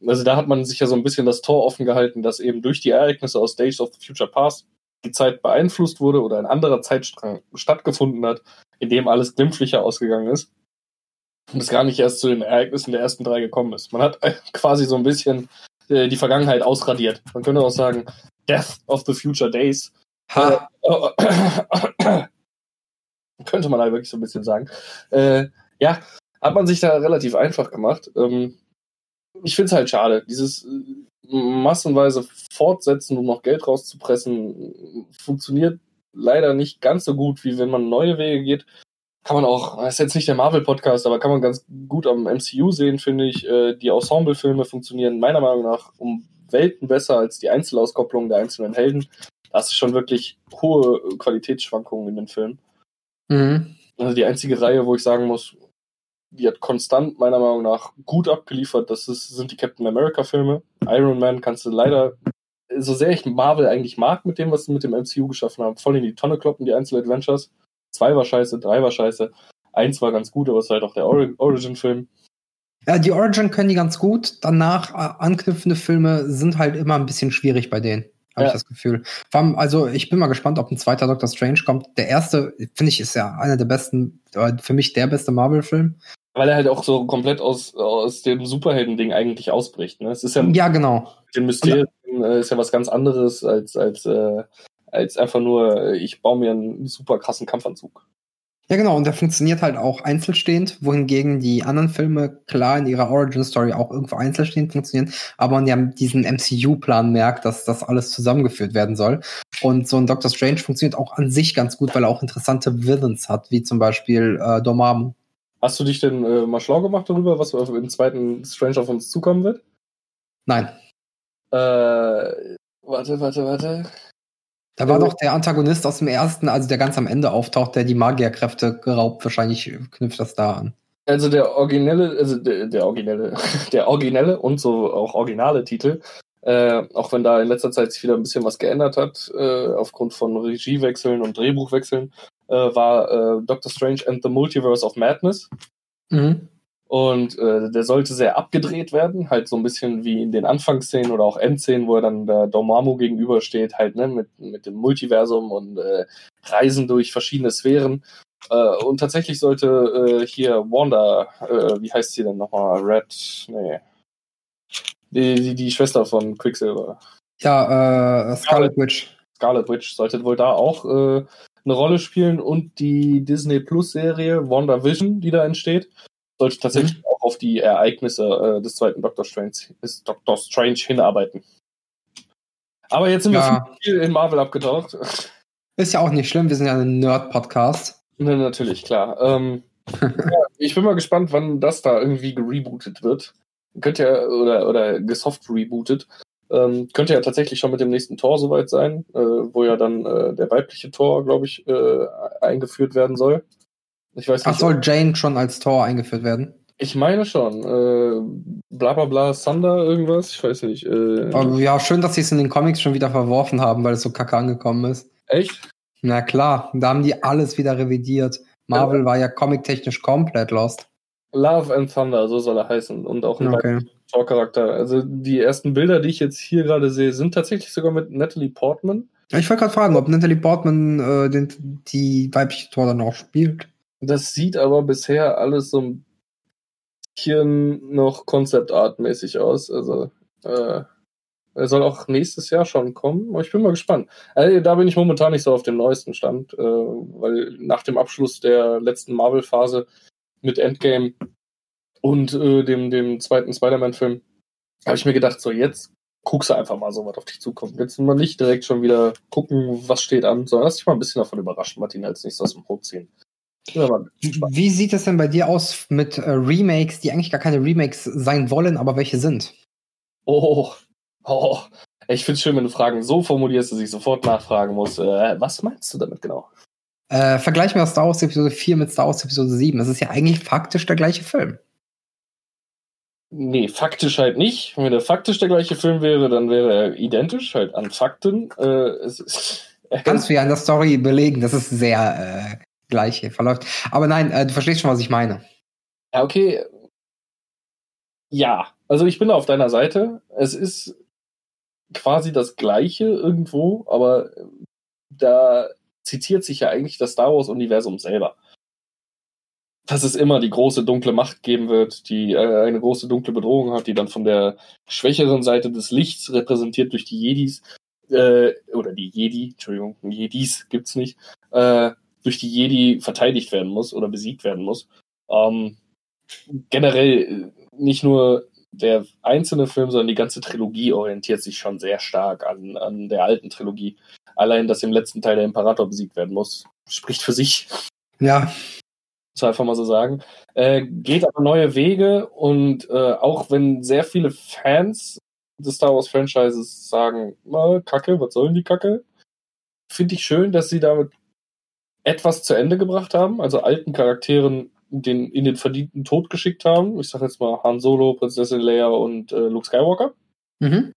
Also da hat man sich ja so ein bisschen das Tor offen gehalten, dass eben durch die Ereignisse aus Days of the Future Past die Zeit beeinflusst wurde oder ein anderer Zeitstrang stattgefunden hat, in dem alles glimpflicher ausgegangen ist und es gar nicht erst zu den Ereignissen der ersten drei gekommen ist. Man hat quasi so ein bisschen äh, die Vergangenheit ausradiert. Man könnte auch sagen, Death of the Future Days. Ha. Äh, könnte man halt wirklich so ein bisschen sagen. Äh, ja, hat man sich da relativ einfach gemacht. Ähm, ich finde es halt schade. Dieses äh, massenweise Fortsetzen, um noch Geld rauszupressen, funktioniert leider nicht ganz so gut, wie wenn man neue Wege geht kann man auch, das ist jetzt nicht der Marvel-Podcast, aber kann man ganz gut am MCU sehen, finde ich. Äh, die Ensemble-Filme funktionieren meiner Meinung nach um Welten besser als die Einzelauskopplungen der einzelnen Helden. Da hast du schon wirklich hohe Qualitätsschwankungen in den Filmen. Mhm. Also die einzige Reihe, wo ich sagen muss, die hat konstant meiner Meinung nach gut abgeliefert, das ist, sind die Captain America-Filme. Iron Man kannst du leider, so sehr ich Marvel eigentlich mag mit dem, was sie mit dem MCU geschaffen haben, voll in die Tonne kloppen, die Einzel-Adventures. Zwei war scheiße, drei war scheiße. Eins war ganz gut, aber es ist halt auch der Origin-Film. Ja, die Origin können die ganz gut. Danach äh, anknüpfende Filme sind halt immer ein bisschen schwierig bei denen, habe ja. ich das Gefühl. Allem, also ich bin mal gespannt, ob ein zweiter Doctor Strange kommt. Der erste, finde ich, ist ja einer der besten, äh, für mich der beste Marvel-Film. Weil er halt auch so komplett aus, aus dem Superhelden-Ding eigentlich ausbricht. Ne? Es ist ja, ja genau. Den Mysterien äh, ist ja was ganz anderes als, als äh, als einfach nur, ich baue mir einen super krassen Kampfanzug. Ja, genau, und der funktioniert halt auch einzelstehend, wohingegen die anderen Filme klar in ihrer Origin-Story auch irgendwo einzelstehend funktionieren, aber man ja diesen MCU-Plan merkt, dass das alles zusammengeführt werden soll. Und so ein Doctor Strange funktioniert auch an sich ganz gut, weil er auch interessante Villains hat, wie zum Beispiel äh, Dormammu. Hast du dich denn äh, mal schlau gemacht darüber, was im zweiten Strange auf uns zukommen wird? Nein. Äh, warte, warte, warte. Da war doch der Antagonist aus dem ersten, also der ganz am Ende auftaucht, der die Magierkräfte geraubt. Wahrscheinlich knüpft das da an. Also der originelle, also der, der originelle, der originelle und so auch originale Titel, äh, auch wenn da in letzter Zeit sich wieder ein bisschen was geändert hat, äh, aufgrund von Regiewechseln und Drehbuchwechseln, äh, war äh, Doctor Strange and the Multiverse of Madness. Mhm. Und äh, der sollte sehr abgedreht werden, halt so ein bisschen wie in den Anfangsszenen oder auch Endszenen, wo er dann der Dormammu gegenübersteht, halt ne, mit, mit dem Multiversum und äh, Reisen durch verschiedene Sphären. Äh, und tatsächlich sollte äh, hier Wanda, äh, wie heißt sie denn nochmal? Red, nee. Die, die, die Schwester von Quicksilver. Ja, äh, Scarlet Witch. Scarlet Witch sollte wohl da auch eine Rolle spielen und die Disney Plus Serie Wanda Vision, die da entsteht sollte tatsächlich mhm. auch auf die Ereignisse äh, des zweiten Doctor Strange, des Doctor Strange hinarbeiten. Aber jetzt sind ja. wir viel in Marvel abgetaucht. Ist ja auch nicht schlimm, wir sind ja ein Nerd-Podcast. Ne, natürlich, klar. Ähm, ja, ich bin mal gespannt, wann das da irgendwie gerebootet wird. Könnte ja, oder, oder gesoft rebootet. Ähm, könnte ja tatsächlich schon mit dem nächsten Tor soweit sein, äh, wo ja dann äh, der weibliche Tor, glaube ich, äh, eingeführt werden soll. Ich weiß nicht. Ach, soll Jane schon als Tor eingeführt werden? Ich meine schon. Äh, bla bla bla, Thunder, irgendwas? Ich weiß nicht. Äh, ja, schön, dass sie es in den Comics schon wieder verworfen haben, weil es so kacke angekommen ist. Echt? Na klar, da haben die alles wieder revidiert. Marvel ja. war ja comic-technisch komplett lost. Love and Thunder, so soll er heißen. Und auch ein okay. Tor-Charakter. Also die ersten Bilder, die ich jetzt hier gerade sehe, sind tatsächlich sogar mit Natalie Portman. Ich wollte gerade fragen, ob Natalie Portman äh, den, die weibliche Tor dann auch spielt. Das sieht aber bisher alles so ein bisschen noch Concept-Art-mäßig aus. Also, äh, er soll auch nächstes Jahr schon kommen. Ich bin mal gespannt. Also, da bin ich momentan nicht so auf dem neuesten Stand, äh, weil nach dem Abschluss der letzten Marvel-Phase mit Endgame und äh, dem, dem zweiten Spider-Man-Film habe ich mir gedacht, so jetzt guckst du einfach mal so, was auf dich zukommt. Jetzt mal nicht direkt schon wieder gucken, was steht an, sondern lass dich mal ein bisschen davon überraschen, Martin, als nichts aus dem Hut ziehen. Wie sieht es denn bei dir aus mit äh, Remakes, die eigentlich gar keine Remakes sein wollen, aber welche sind? Oh, oh. Ich finde es schön, wenn du Fragen so formulierst, dass ich sofort nachfragen muss. Äh, was meinst du damit genau? Äh, vergleich mir Star Wars Episode 4 mit Star Wars Episode 7. Das ist ja eigentlich faktisch der gleiche Film. Nee, faktisch halt nicht. Wenn der faktisch der gleiche Film wäre, dann wäre er identisch, halt an Fakten. Äh, es ist, Kannst du ja in der Story belegen, dass es sehr äh, gleich hier verläuft. Aber nein, äh, du verstehst schon, was ich meine. Ja, okay. Ja, also ich bin auf deiner Seite. Es ist quasi das Gleiche irgendwo, aber da zitiert sich ja eigentlich das Star Wars-Universum selber. Dass es immer die große dunkle Macht geben wird, die äh, eine große dunkle Bedrohung hat, die dann von der schwächeren Seite des Lichts repräsentiert durch die Jedis, äh, oder die Jedi, Entschuldigung, Jedis gibt's nicht, äh, durch die Jedi verteidigt werden muss oder besiegt werden muss. Ähm, generell nicht nur der einzelne Film, sondern die ganze Trilogie orientiert sich schon sehr stark an, an der alten Trilogie. Allein, dass im letzten Teil der Imperator besiegt werden muss, spricht für sich. Ja. Muss einfach mal so sagen. Äh, geht aber neue Wege und äh, auch wenn sehr viele Fans des Star Wars Franchises sagen, Kacke, was sollen die Kacke? Finde ich schön, dass sie damit etwas zu Ende gebracht haben, also alten Charakteren den, in den verdienten Tod geschickt haben. Ich sage jetzt mal Han Solo, Prinzessin Leia und äh, Luke Skywalker. Mhm.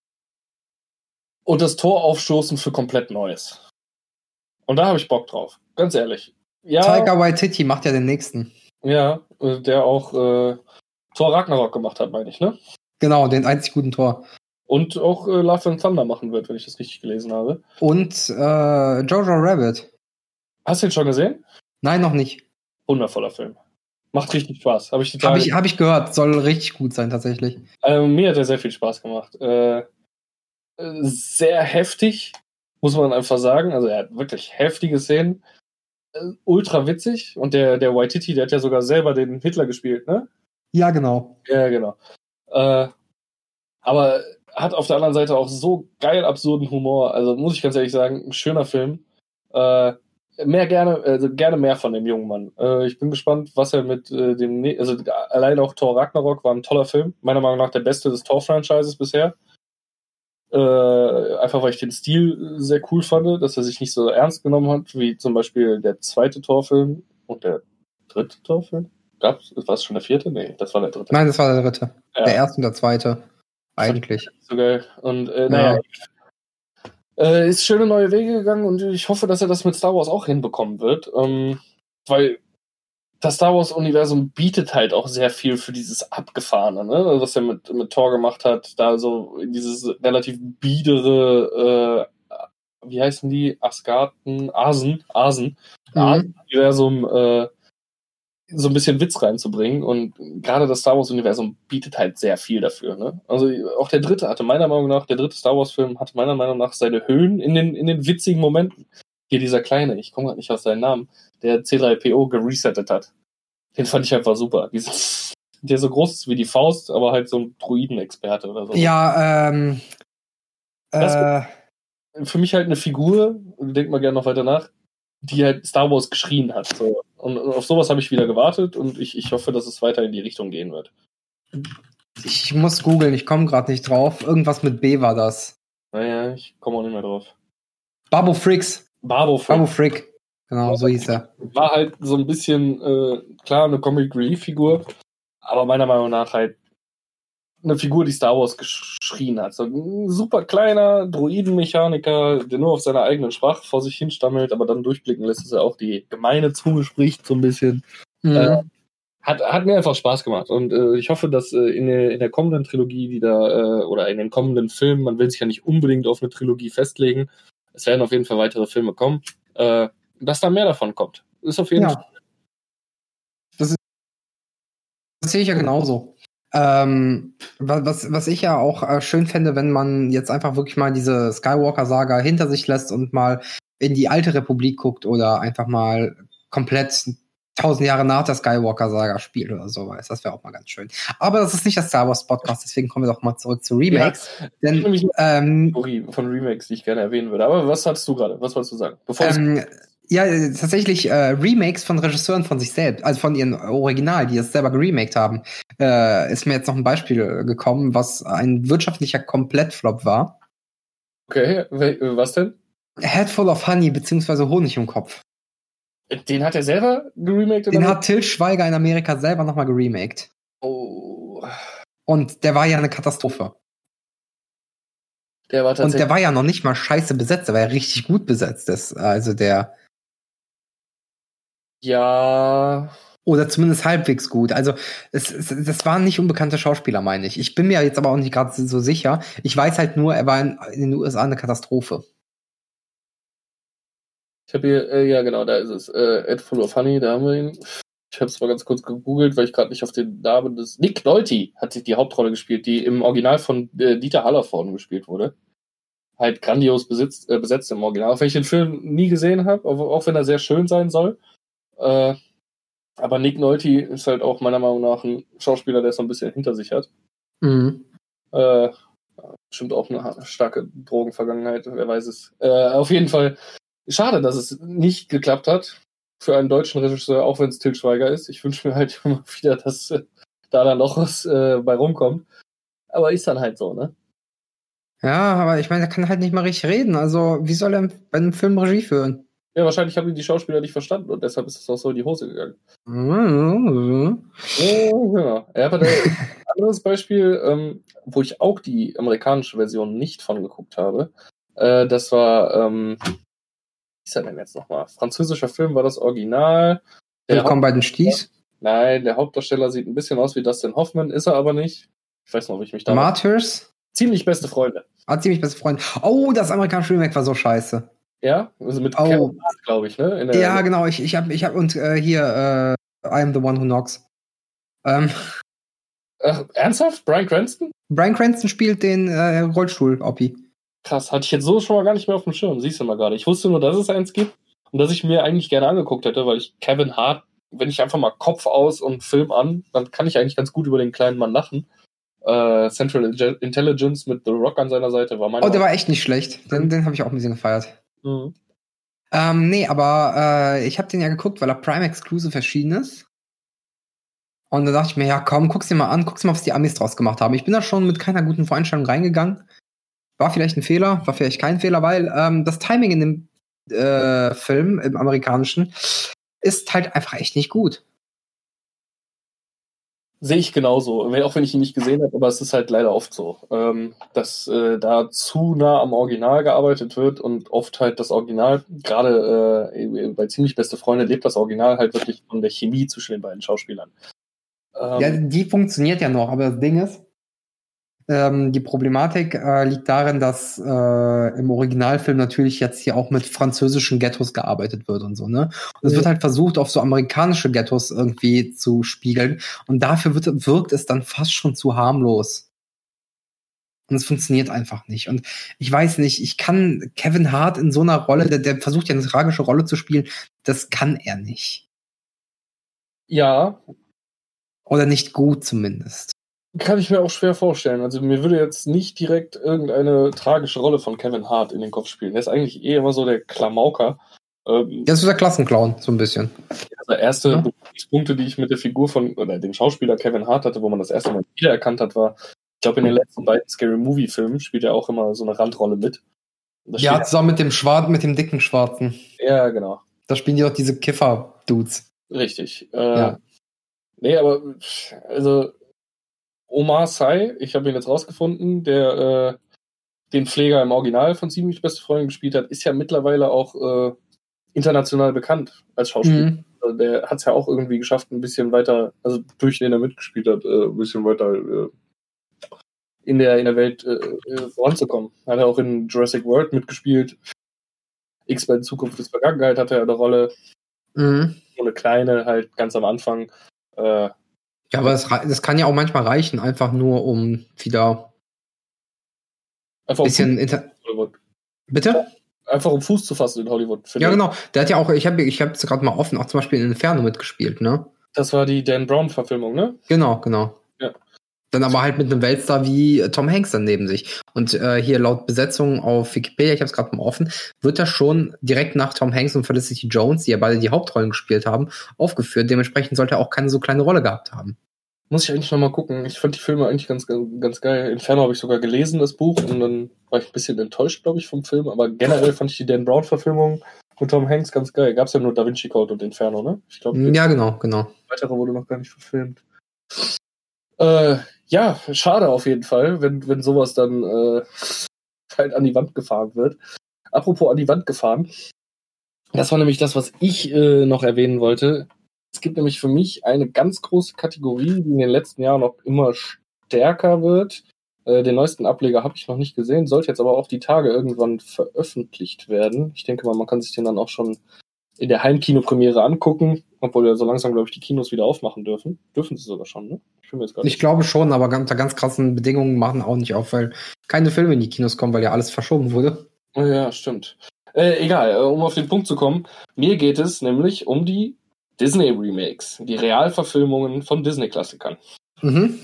Und das Tor aufstoßen für komplett Neues. Und da habe ich Bock drauf, ganz ehrlich. Ja, Taika Waititi macht ja den nächsten. Ja, äh, der auch äh, Tor Ragnarok gemacht hat, meine ich, ne? Genau, den einzig guten Tor. Und auch äh, Love and Thunder machen wird, wenn ich das richtig gelesen habe. Und äh, Jojo Rabbit. Hast du ihn schon gesehen? Nein, noch nicht. Wundervoller Film. Macht richtig Spaß. Habe ich, hab ich, hab ich gehört. Soll richtig gut sein, tatsächlich. Ähm, mir hat er sehr viel Spaß gemacht. Äh, sehr heftig, muss man einfach sagen. Also er hat wirklich heftige Szenen. Äh, ultra witzig. Und der, der Waititi, der hat ja sogar selber den Hitler gespielt, ne? Ja, genau. Ja, genau. Äh, aber hat auf der anderen Seite auch so geil absurden Humor. Also muss ich ganz ehrlich sagen, ein schöner Film. Äh, mehr gerne, also gerne mehr von dem jungen Mann. Äh, ich bin gespannt, was er mit äh, dem, ne also allein auch Thor Ragnarok war ein toller Film. Meiner Meinung nach der beste des Thor-Franchises bisher. Äh, einfach weil ich den Stil sehr cool fand, dass er sich nicht so ernst genommen hat, wie zum Beispiel der zweite Thor-Film und der dritte Thor-Film. Gab's, war es schon der vierte? Nee, das war der dritte. Nein, das war der dritte. Ja. Der erste und der zweite. Eigentlich. So geil. Und äh, naja, ja. Äh, ist schöne neue Wege gegangen und ich hoffe, dass er das mit Star Wars auch hinbekommen wird. Ähm, weil das Star Wars-Universum bietet halt auch sehr viel für dieses Abgefahrene, ne? was er mit, mit Thor gemacht hat, da so dieses relativ biedere, äh, wie heißen die? Asgarten, Asen, Asen, mhm. Universum äh, so ein bisschen Witz reinzubringen. Und gerade das Star Wars-Universum bietet halt sehr viel dafür. Ne? Also auch der dritte hatte meiner Meinung nach, der dritte Star Wars-Film hatte meiner Meinung nach seine Höhen in den, in den witzigen Momenten. Hier dieser kleine, ich komme gerade nicht auf seinen Namen, der C3PO geresettet hat. Den fand ich einfach super. Dieses, der so groß ist wie die Faust, aber halt so ein Druiden-Experte oder so. Ja, ähm. Äh, für mich halt eine Figur, denk mal gerne noch weiter nach, die halt Star Wars geschrien hat. So. Und auf sowas habe ich wieder gewartet und ich, ich hoffe, dass es weiter in die Richtung gehen wird. Ich muss googeln, ich komme gerade nicht drauf. Irgendwas mit B war das. Naja, ich komme auch nicht mehr drauf. Babo Fricks. Babo Frick. Babo Frick. Genau, so hieß er. War halt so ein bisschen, äh, klar, eine Comic Relief Figur, aber meiner Meinung nach halt eine Figur, die Star Wars geschrien hat. So ein super kleiner Druidenmechaniker, der nur auf seiner eigenen Sprache vor sich hinstammelt, aber dann durchblicken lässt, dass er auch die gemeine Zunge spricht, so ein bisschen. Mhm. Äh, hat, hat mir einfach Spaß gemacht. Und äh, ich hoffe, dass äh, in, der, in der kommenden Trilogie, die da, äh, oder in den kommenden Filmen, man will sich ja nicht unbedingt auf eine Trilogie festlegen, es werden auf jeden Fall weitere Filme kommen, äh, dass da mehr davon kommt. Ist auf jeden ja. Fall. Das, ist, das sehe ich ja genauso. Ähm, was, was ich ja auch äh, schön fände, wenn man jetzt einfach wirklich mal diese Skywalker-Saga hinter sich lässt und mal in die alte Republik guckt oder einfach mal komplett tausend Jahre nach der Skywalker-Saga spielt oder sowas. Das wäre auch mal ganz schön. Aber das ist nicht das Star Wars Podcast, deswegen kommen wir doch mal zurück zu Remakes. Ja, denn, ähm, von Remakes, die ich gerne erwähnen würde. Aber was hattest du gerade? Was wolltest du sagen? Bevor ähm, ja, tatsächlich äh, Remakes von Regisseuren von sich selbst, also von ihren Original, die es selber geremaked haben, äh, ist mir jetzt noch ein Beispiel gekommen, was ein wirtschaftlicher Komplettflop war. Okay, was denn? Headful of Honey beziehungsweise Honig im Kopf. Den hat er selber geremaked? Den hat Till Schweiger in Amerika selber nochmal geremaked. Oh. Und der war ja eine Katastrophe. Der war Und tatsächlich. der war ja noch nicht mal scheiße besetzt, der war ja richtig gut besetzt. Das, also der, ja. oder zumindest halbwegs gut. Also es, es, das waren nicht unbekannte Schauspieler, meine ich. Ich bin mir jetzt aber auch nicht gerade so sicher. Ich weiß halt nur, er war in, in den USA eine Katastrophe. Ich habe hier, äh, ja genau, da ist es. Äh, Ed Full of Honey, da haben wir ihn. Ich habe es mal ganz kurz gegoogelt, weil ich gerade nicht auf den Namen des. Nick Nolte hat sich die Hauptrolle gespielt, die im Original von äh, Dieter Hallervorden gespielt wurde. Halt grandios besitzt, äh, besetzt im Original. Auch wenn ich den Film nie gesehen habe, auch wenn er sehr schön sein soll. Äh, aber Nick Nolte ist halt auch meiner Meinung nach ein Schauspieler, der es so ein bisschen hinter sich hat. Mhm. Äh, bestimmt auch eine starke Drogenvergangenheit, wer weiß es. Äh, auf jeden Fall schade, dass es nicht geklappt hat für einen deutschen Regisseur, auch wenn es Til Schweiger ist. Ich wünsche mir halt immer wieder, dass äh, da dann noch was äh, bei rumkommt. Aber ist dann halt so, ne? Ja, aber ich meine, er kann halt nicht mal richtig reden. Also, wie soll er bei einem Film Regie führen? Ja, wahrscheinlich haben die Schauspieler nicht verstanden und deshalb ist es auch so in die Hose gegangen. Mhm. Ja, genau. Ja, aber ein anderes Beispiel, ähm, wo ich auch die amerikanische Version nicht von geguckt habe, äh, das war, ähm, wie ist er denn jetzt nochmal? Französischer Film war das Original. Der Willkommen bei den Sties. Nein, der Hauptdarsteller sieht ein bisschen aus wie Dustin Hoffman, ist er aber nicht. Ich weiß noch, wie ich mich da. Martyrs. Ziemlich beste Freunde. Ah, ziemlich beste Freund. Oh, das amerikanische Remake war so scheiße. Ja, also mit Oh. Glaube ich, ne? Ja, genau. Ich, ich habe, ich hab, und äh, hier, äh, I am the one who knocks. Ähm, Ach, ernsthaft? Brian Cranston? Brian Cranston spielt den äh, Rollstuhl-Oppi. Krass, hatte ich jetzt so schon mal gar nicht mehr auf dem Schirm. Siehst du mal gerade. Ich wusste nur, dass es eins gibt und dass ich mir eigentlich gerne angeguckt hätte, weil ich Kevin Hart, wenn ich einfach mal Kopf aus und Film an, dann kann ich eigentlich ganz gut über den kleinen Mann lachen. Äh, Central Intelligence mit The Rock an seiner Seite war mein. Oh, der war echt nicht schlecht. Den, den habe ich auch ein bisschen gefeiert. Mhm. Ähm, nee, aber äh, ich habe den ja geguckt, weil er Prime Exclusive erschienen ist. Und da dachte ich mir, ja komm, guck's dir mal an, guck's mal, was die Amis draus gemacht haben. Ich bin da schon mit keiner guten Voreinstellung reingegangen. War vielleicht ein Fehler, war vielleicht kein Fehler, weil ähm, das Timing in dem äh, Film, im amerikanischen, ist halt einfach echt nicht gut. Sehe ich genauso, auch wenn ich ihn nicht gesehen habe, aber es ist halt leider oft so, ähm, dass äh, da zu nah am Original gearbeitet wird und oft halt das Original, gerade äh, bei ziemlich beste Freunde lebt das Original halt wirklich von der Chemie zwischen den beiden Schauspielern. Ähm, Ja, die funktioniert ja noch, aber das Ding ist, ähm, die Problematik äh, liegt darin, dass äh, im Originalfilm natürlich jetzt hier auch mit französischen Ghettos gearbeitet wird und so, ne? Und es wird halt versucht, auf so amerikanische Ghettos irgendwie zu spiegeln. Und dafür wird, wirkt es dann fast schon zu harmlos. Und es funktioniert einfach nicht. Und ich weiß nicht, ich kann Kevin Hart in so einer Rolle, der, der versucht ja eine tragische Rolle zu spielen, das kann er nicht. ja, Oder nicht gut zumindest. Kann ich mir auch schwer vorstellen. Also mir würde jetzt nicht direkt irgendeine tragische Rolle von Kevin Hart in den Kopf spielen. Der ist eigentlich eher immer so der Klamauker. Ähm, Der ist so der Klassenclown, so ein bisschen. Also erste Ja. Berührungspunkte, die ich mit der Figur von, oder dem Schauspieler Kevin Hart hatte, wo man das erste Mal wiedererkannt hat, war, ich glaube, in den letzten beiden Scary Movie-Filmen spielt er auch immer so eine Randrolle mit. Ja, zusammen mit dem Schwarzen, mit dem dicken Schwarzen. er, ja, genau. Da spielen die auch diese Kiffer-Dudes. Richtig. Äh, Ja. Nee, aber, also, Omar Sy, ich habe ihn jetzt rausgefunden, der äh, den Pfleger im Original von Ziemlich Beste Freundin gespielt hat, ist ja mittlerweile auch äh, international bekannt als Schauspieler. Mhm. Also der hat es ja auch irgendwie geschafft, ein bisschen weiter, also durch den er mitgespielt hat, äh, ein bisschen weiter äh, in, der, in der Welt äh, äh, voranzukommen. Hat er auch in Jurassic World mitgespielt. X-Men Zukunft ist Vergangenheit hatte er eine Rolle, Mhm. so eine kleine, halt ganz am Anfang. Äh, Ja, aber das, rei- das kann ja auch manchmal reichen, einfach nur um wieder einfach, ein um bisschen Fuß, inter Hollywood. Bitte? einfach um Fuß zu fassen in Hollywood. Ja, genau. Der hat ja auch, ich habe ich habe es gerade mal offen, auch zum Beispiel in Inferno mitgespielt, ne? Das war die Dan Brown-Verfilmung, ne? Genau, genau. Dann aber halt mit einem Weltstar wie äh, Tom Hanks dann neben sich. Und äh, hier laut Besetzung auf Wikipedia, ich habe es gerade mal offen, wird das schon direkt nach Tom Hanks und Felicity Jones, die ja beide die Hauptrollen gespielt haben, aufgeführt. Dementsprechend sollte er auch keine so kleine Rolle gehabt haben. Muss ich eigentlich nochmal gucken. Ich fand die Filme eigentlich ganz, ganz, ganz geil. Inferno habe ich sogar gelesen, das Buch, und dann war ich ein bisschen enttäuscht, glaube ich, vom Film. Aber generell fand ich die Dan Brown-Verfilmung mit Tom Hanks ganz geil. Gab es ja nur Da Vinci Code und Inferno, ne? Ich glaube, Ja, genau, genau. weitere wurde noch gar nicht verfilmt. Äh, ja, schade auf jeden Fall, wenn, wenn sowas dann äh, halt an die Wand gefahren wird. Apropos an die Wand gefahren. Das war nämlich das, was ich äh, noch erwähnen wollte. Es gibt nämlich für mich eine ganz große Kategorie, die in den letzten Jahren noch immer stärker wird. Äh, den neuesten Ableger habe ich noch nicht gesehen, sollte jetzt aber auch die Tage irgendwann veröffentlicht werden. Ich denke mal, man kann sich den dann auch schon in der Heimkinopremiere angucken, obwohl ja so langsam, glaube ich, die Kinos wieder aufmachen dürfen. Dürfen sie sogar schon, ne? Ich, ich glaube schon, aber unter ganz krassen Bedingungen machen auch nicht auf, weil keine Filme in die Kinos kommen, weil ja alles verschoben wurde. Ja, stimmt. Äh, egal, äh, um auf den Punkt zu kommen. Mir geht es nämlich um die Disney-Remakes, die Realverfilmungen von Disney-Klassikern. Mhm.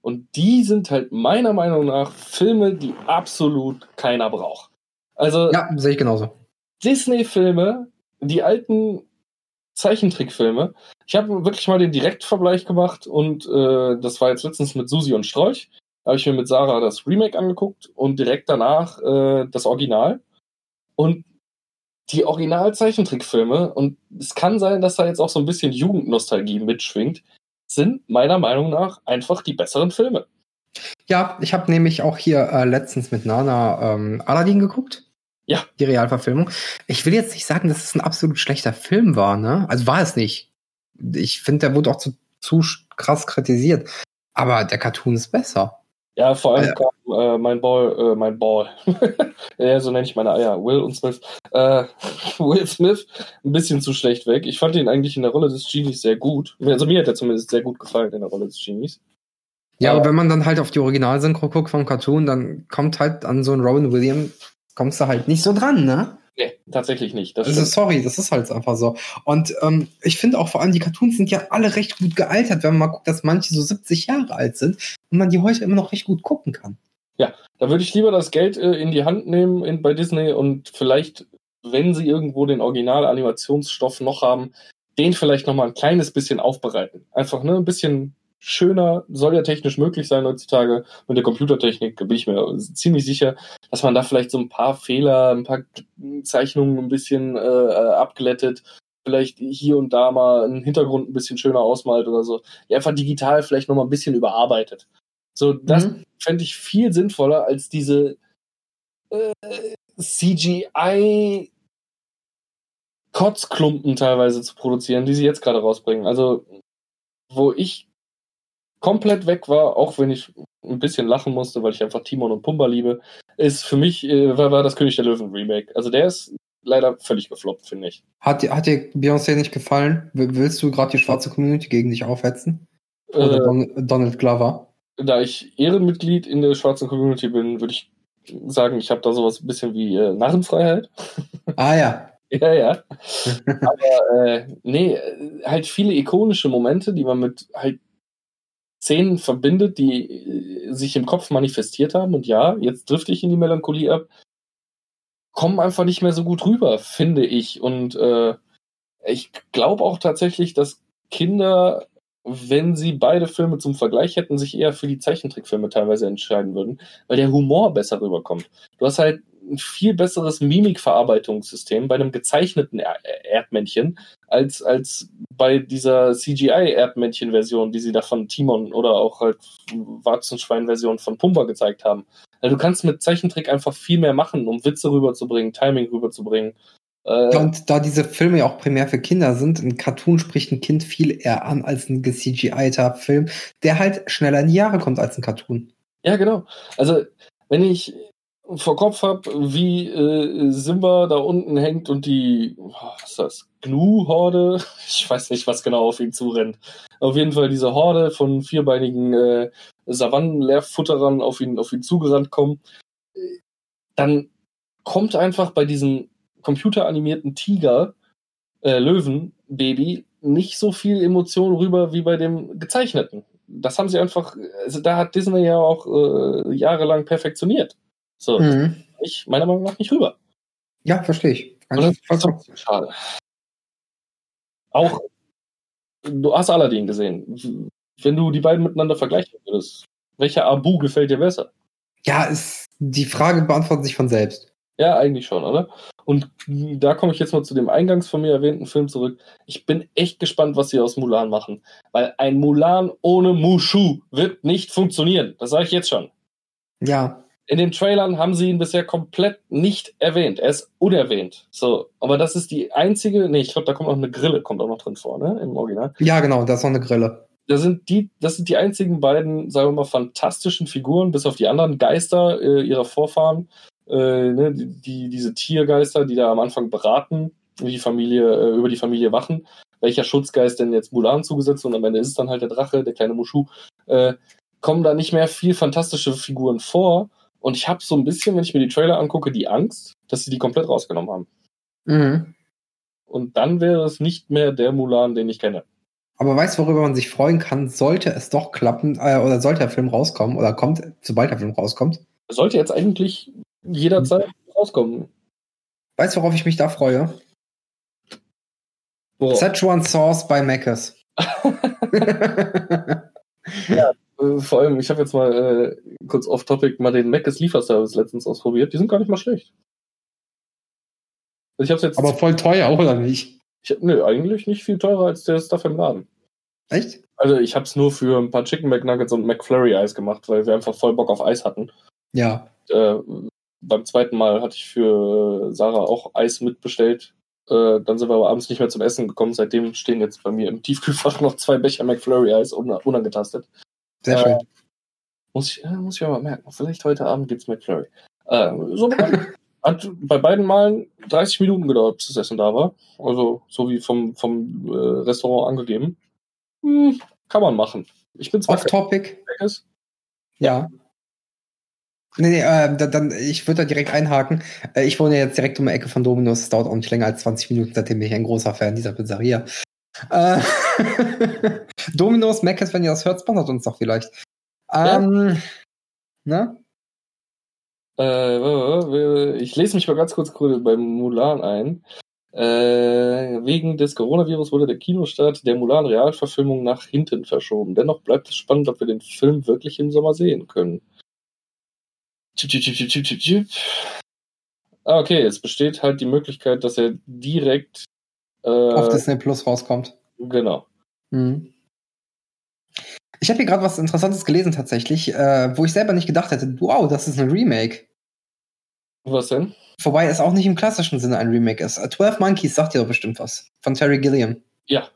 Und die sind halt meiner Meinung nach Filme, die absolut keiner braucht. Also. Ja, sehe ich genauso. Disney-Filme, die alten Zeichentrickfilme. Ich habe wirklich mal den Direktvergleich gemacht und äh, das war jetzt letztens mit Susi und Strolch. Da habe ich mir mit Sarah das Remake angeguckt und direkt danach äh, das Original. Und die Original-Zeichentrickfilme, und es kann sein, dass da jetzt auch so ein bisschen Jugendnostalgie mitschwingt, sind meiner Meinung nach einfach die besseren Filme. Ja, ich habe nämlich auch hier äh, letztens mit Nana ähm, Aladdin geguckt. Ja. Die Realverfilmung. Ich will jetzt nicht sagen, dass es ein absolut schlechter Film war, ne? Also war es nicht. Ich finde, der wurde auch zu, zu krass kritisiert. Aber der Cartoon ist besser. Ja, vor allem kam äh, mein Ball, äh, mein Ball, ja, so nenne ich meine Eier, Will und Smith, äh, Will Smith ein bisschen zu schlecht weg. Ich fand ihn eigentlich in der Rolle des Genies sehr gut. Also mir hat er zumindest sehr gut gefallen in der Rolle des Genies. Ja, aber wenn man dann halt auf die Originalsynchro guckt vom Cartoon, dann kommt halt an so einen Robin Williams, kommst du halt nicht so dran, ne? Nee, tatsächlich nicht. Das also sorry, das ist halt einfach so. Und ähm, ich finde auch vor allem, die Cartoons sind ja alle recht gut gealtert, wenn man mal guckt, dass manche so 70 Jahre alt sind und man die heute immer noch recht gut gucken kann. Ja, da würde ich lieber das Geld äh, in die Hand nehmen in, bei Disney und vielleicht, wenn sie irgendwo den Original-Animationsstoff noch haben, den vielleicht noch mal ein kleines bisschen aufbereiten. Einfach ne, ein bisschen schöner, soll ja technisch möglich sein heutzutage. Mit der Computertechnik bin ich mir ziemlich sicher, dass man da vielleicht so ein paar Fehler, ein paar Zeichnungen ein bisschen äh, abglättet, vielleicht hier und da mal einen Hintergrund ein bisschen schöner ausmalt oder so. Ja, einfach digital vielleicht noch mal ein bisschen überarbeitet. So, das mhm. fände ich viel sinnvoller als diese äh, CGI Kotzklumpen teilweise zu produzieren, die sie jetzt gerade rausbringen. Also, wo ich komplett weg war, auch wenn ich ein bisschen lachen musste, weil ich einfach Timon und Pumba liebe, ist für mich, äh, war, war das König der Löwen Remake. Also der ist leider völlig gefloppt, finde ich. Hat, hat dir Beyoncé nicht gefallen? Willst du gerade die schwarze Community gegen dich aufhetzen? Oder äh, Don Donald Glover? Da ich Ehrenmitglied in der schwarzen Community bin, würde ich sagen, ich habe da sowas ein bisschen wie äh, Narrenfreiheit. Ah ja. ja, ja. Aber äh, nee, halt viele ikonische Momente, die man mit halt Szenen verbindet, die äh, sich im Kopf manifestiert haben. Und ja, jetzt drifte ich in die Melancholie ab. Kommen einfach nicht mehr so gut rüber, finde ich. Und äh, ich glaube auch tatsächlich, dass Kinder, wenn sie beide Filme zum Vergleich hätten, sich eher für die Zeichentrickfilme teilweise entscheiden würden, weil der Humor besser rüberkommt. Du hast halt ein viel besseres Mimikverarbeitungssystem bei einem gezeichneten er Erdmännchen als, als bei dieser CGI-Erdmännchen-Version, die sie da von Timon oder auch halt Warzenschwein-Version von Pumba gezeigt haben. Also du kannst mit Zeichentrick einfach viel mehr machen, um Witze rüberzubringen, Timing rüberzubringen. Äh, und da diese Filme ja auch primär für Kinder sind, ein Cartoon spricht ein Kind viel eher an als ein CGI-ter Film, der halt schneller in die Jahre kommt als ein Cartoon. Ja, genau. Also, wenn ich vor Kopf habe, wie äh, Simba da unten hängt und die, was ist das, Gnu-Horde, ich weiß nicht, was genau auf ihn zurennt. Auf jeden Fall diese Horde von vierbeinigen äh, Savannen-Leerfutterern auf ihn, auf ihn zugerannt kommen. Dann kommt einfach bei diesem computeranimierten Tiger, äh, Löwen-Baby, nicht so viel Emotion rüber wie bei dem gezeichneten. Das haben sie einfach, also da hat Disney ja auch äh, jahrelang perfektioniert. So, mhm. ich meiner Meinung nach nicht rüber. Ja, verstehe ich. das ist schade. Auch, du hast Aladdin gesehen. Wenn du die beiden miteinander vergleichen würdest, welcher Abu gefällt dir besser? Ja, ist, die Frage beantwortet sich von selbst. Ja, eigentlich schon, oder? Und da komme ich jetzt mal zu dem eingangs von mir erwähnten Film zurück. Ich bin echt gespannt, was sie aus Mulan machen. Weil ein Mulan ohne Mushu wird nicht funktionieren. Das sage ich jetzt schon. Ja. In den Trailern haben sie ihn bisher komplett nicht erwähnt. Er ist unerwähnt. So, aber das ist die einzige. Nee, ich glaube, da kommt noch eine Grille, kommt auch noch drin vor, ne? Im Original. Ja, genau, da ist noch eine Grille. Das sind die, das sind die einzigen beiden, sagen wir mal, fantastischen Figuren, bis auf die anderen Geister äh, ihrer Vorfahren, äh, ne, die, die, diese Tiergeister, die da am Anfang beraten, wie die Familie, äh, über die Familie wachen, welcher Schutzgeist denn jetzt Mulan zugesetzt und am Ende ist es dann halt der Drache, der kleine Mushu, äh, kommen da nicht mehr viel fantastische Figuren vor. Und ich habe so ein bisschen, wenn ich mir die Trailer angucke, die Angst, dass sie die komplett rausgenommen haben. Mhm. Und dann wäre es nicht mehr der Mulan, den ich kenne. Aber weißt du, worüber man sich freuen kann, sollte es doch klappen, äh, oder sollte der Film rauskommen, oder kommt, sobald der Film rauskommt? Sollte jetzt eigentlich jederzeit rauskommen. Weißt du, worauf ich mich da freue? Worauf? Szechuan Sauce bei Mc's. ja, vor allem, ich habe jetzt mal äh, kurz off-topic mal den Mc's Lieferservice letztens ausprobiert. Die sind gar nicht mal schlecht. Also ich hab's jetzt. Aber voll teuer, oder nicht? Ich, nö, eigentlich nicht viel teurer als der Stuff im Laden. Echt? Also ich habe es nur für ein paar Chicken McNuggets und McFlurry Eis gemacht, weil wir einfach voll Bock auf Eis hatten. Ja. Äh, beim zweiten Mal hatte ich für Sarah auch Eis mitbestellt. Äh, dann sind wir aber abends nicht mehr zum Essen gekommen. Seitdem stehen jetzt bei mir im Tiefkühlfach noch zwei Becher McFlurry Eis un unangetastet. Sehr schön. Äh, muss, ich, äh, muss ich aber merken. Vielleicht heute Abend gibt's McFlurry. Äh, so hat bei beiden Malen 30 Minuten gedauert, bis das Essen da war. Also so wie vom, vom äh, Restaurant angegeben. Hm, kann man machen. Ich bin zwar Off-Topic. Ja. Nee, nee, äh, da- dann, ich würde da direkt einhaken. Äh, ich wohne jetzt direkt um die Ecke von Dominos. Es dauert auch nicht länger als 20 Minuten, seitdem bin ich ein großer Fan dieser Pizzeria. Äh, Dominos, Mc's, wenn ihr das hört, sponsert uns doch vielleicht. Ähm, ne? Äh, ich lese mich mal ganz kurz beim Mulan ein. Äh, wegen des Coronavirus wurde der Kinostart der Mulan-Realverfilmung nach hinten verschoben. Dennoch bleibt es spannend, ob wir den Film wirklich im Sommer sehen können. Chip, chip, chip, chip, chip, chip. Ah, okay, es besteht halt die Möglichkeit, dass er direkt äh, Auf Disney Plus rauskommt. genau. Mhm. Ich habe hier gerade was Interessantes gelesen tatsächlich, äh, wo ich selber nicht gedacht hätte, wow, das ist ein Remake. Was denn? Wobei es auch nicht im klassischen Sinne ein Remake ist. Äh, 12 Monkeys sagt dir doch bestimmt was. Von Terry Gilliam. Ja.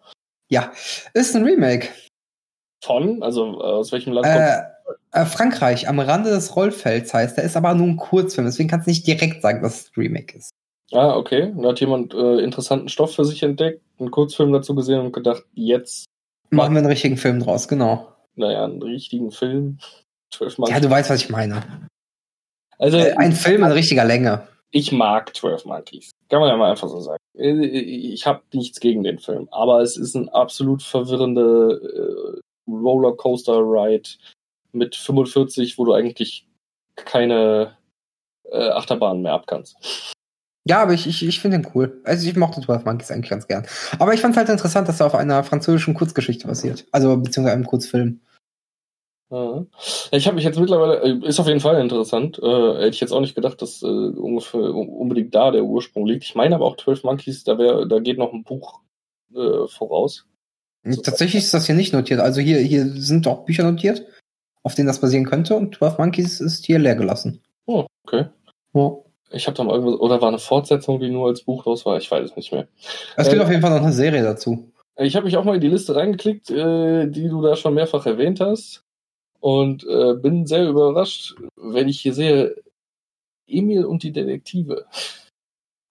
Ja, ist ein Remake. Von? Also äh, aus welchem Land Äh, äh, Frankreich, am Rande des Rollfelds heißt der, ist aber nur ein Kurzfilm, deswegen kannst du nicht direkt sagen, dass es ein Remake ist. Ah, okay. Da hat jemand äh, interessanten Stoff für sich entdeckt, einen Kurzfilm dazu gesehen und gedacht, jetzt, Machen wir einen richtigen Film draus, genau. naja, einen richtigen Film. 12 Monkeys. Ja, du weißt, was ich meine. also, Äh, ein Film in richtiger Länge. ich mag 12 Monkeys. Kann man ja mal einfach so sagen. Äh, Ich habe nichts gegen den Film, aber es ist ein absolut verwirrende äh, Rollercoaster-Ride mit 45, wo du eigentlich keine äh, Achterbahn mehr abkannst. Ja, aber ich, ich, ich finde den cool. Also ich mochte 12 Monkeys eigentlich ganz gern. Aber ich fand es halt interessant, dass er auf einer französischen Kurzgeschichte basiert. Also beziehungsweise einem Kurzfilm. Ja. Ich habe mich jetzt mittlerweile, äh, ist auf jeden Fall interessant. Äh, hätte ich jetzt auch nicht gedacht, dass äh, ungefähr unbedingt da der Ursprung liegt. Ich meine aber auch 12 Monkeys, da, wär, da geht noch ein Buch äh, voraus. Tatsächlich ist das hier nicht notiert. Also hier, hier sind auch Bücher notiert, auf denen das basieren könnte. Und 12 Monkeys ist hier leer gelassen. Oh, okay. Ja. Ich habe da mal irgendwas, oder war eine Fortsetzung, die nur als Buch raus war? Ich weiß es nicht mehr. Es gibt Äh, auf jeden Fall noch eine Serie dazu. Ich habe mich auch mal in die Liste reingeklickt, äh, die du da schon mehrfach erwähnt hast. Und äh, bin sehr überrascht, wenn ich hier sehe, Emil und die Detektive.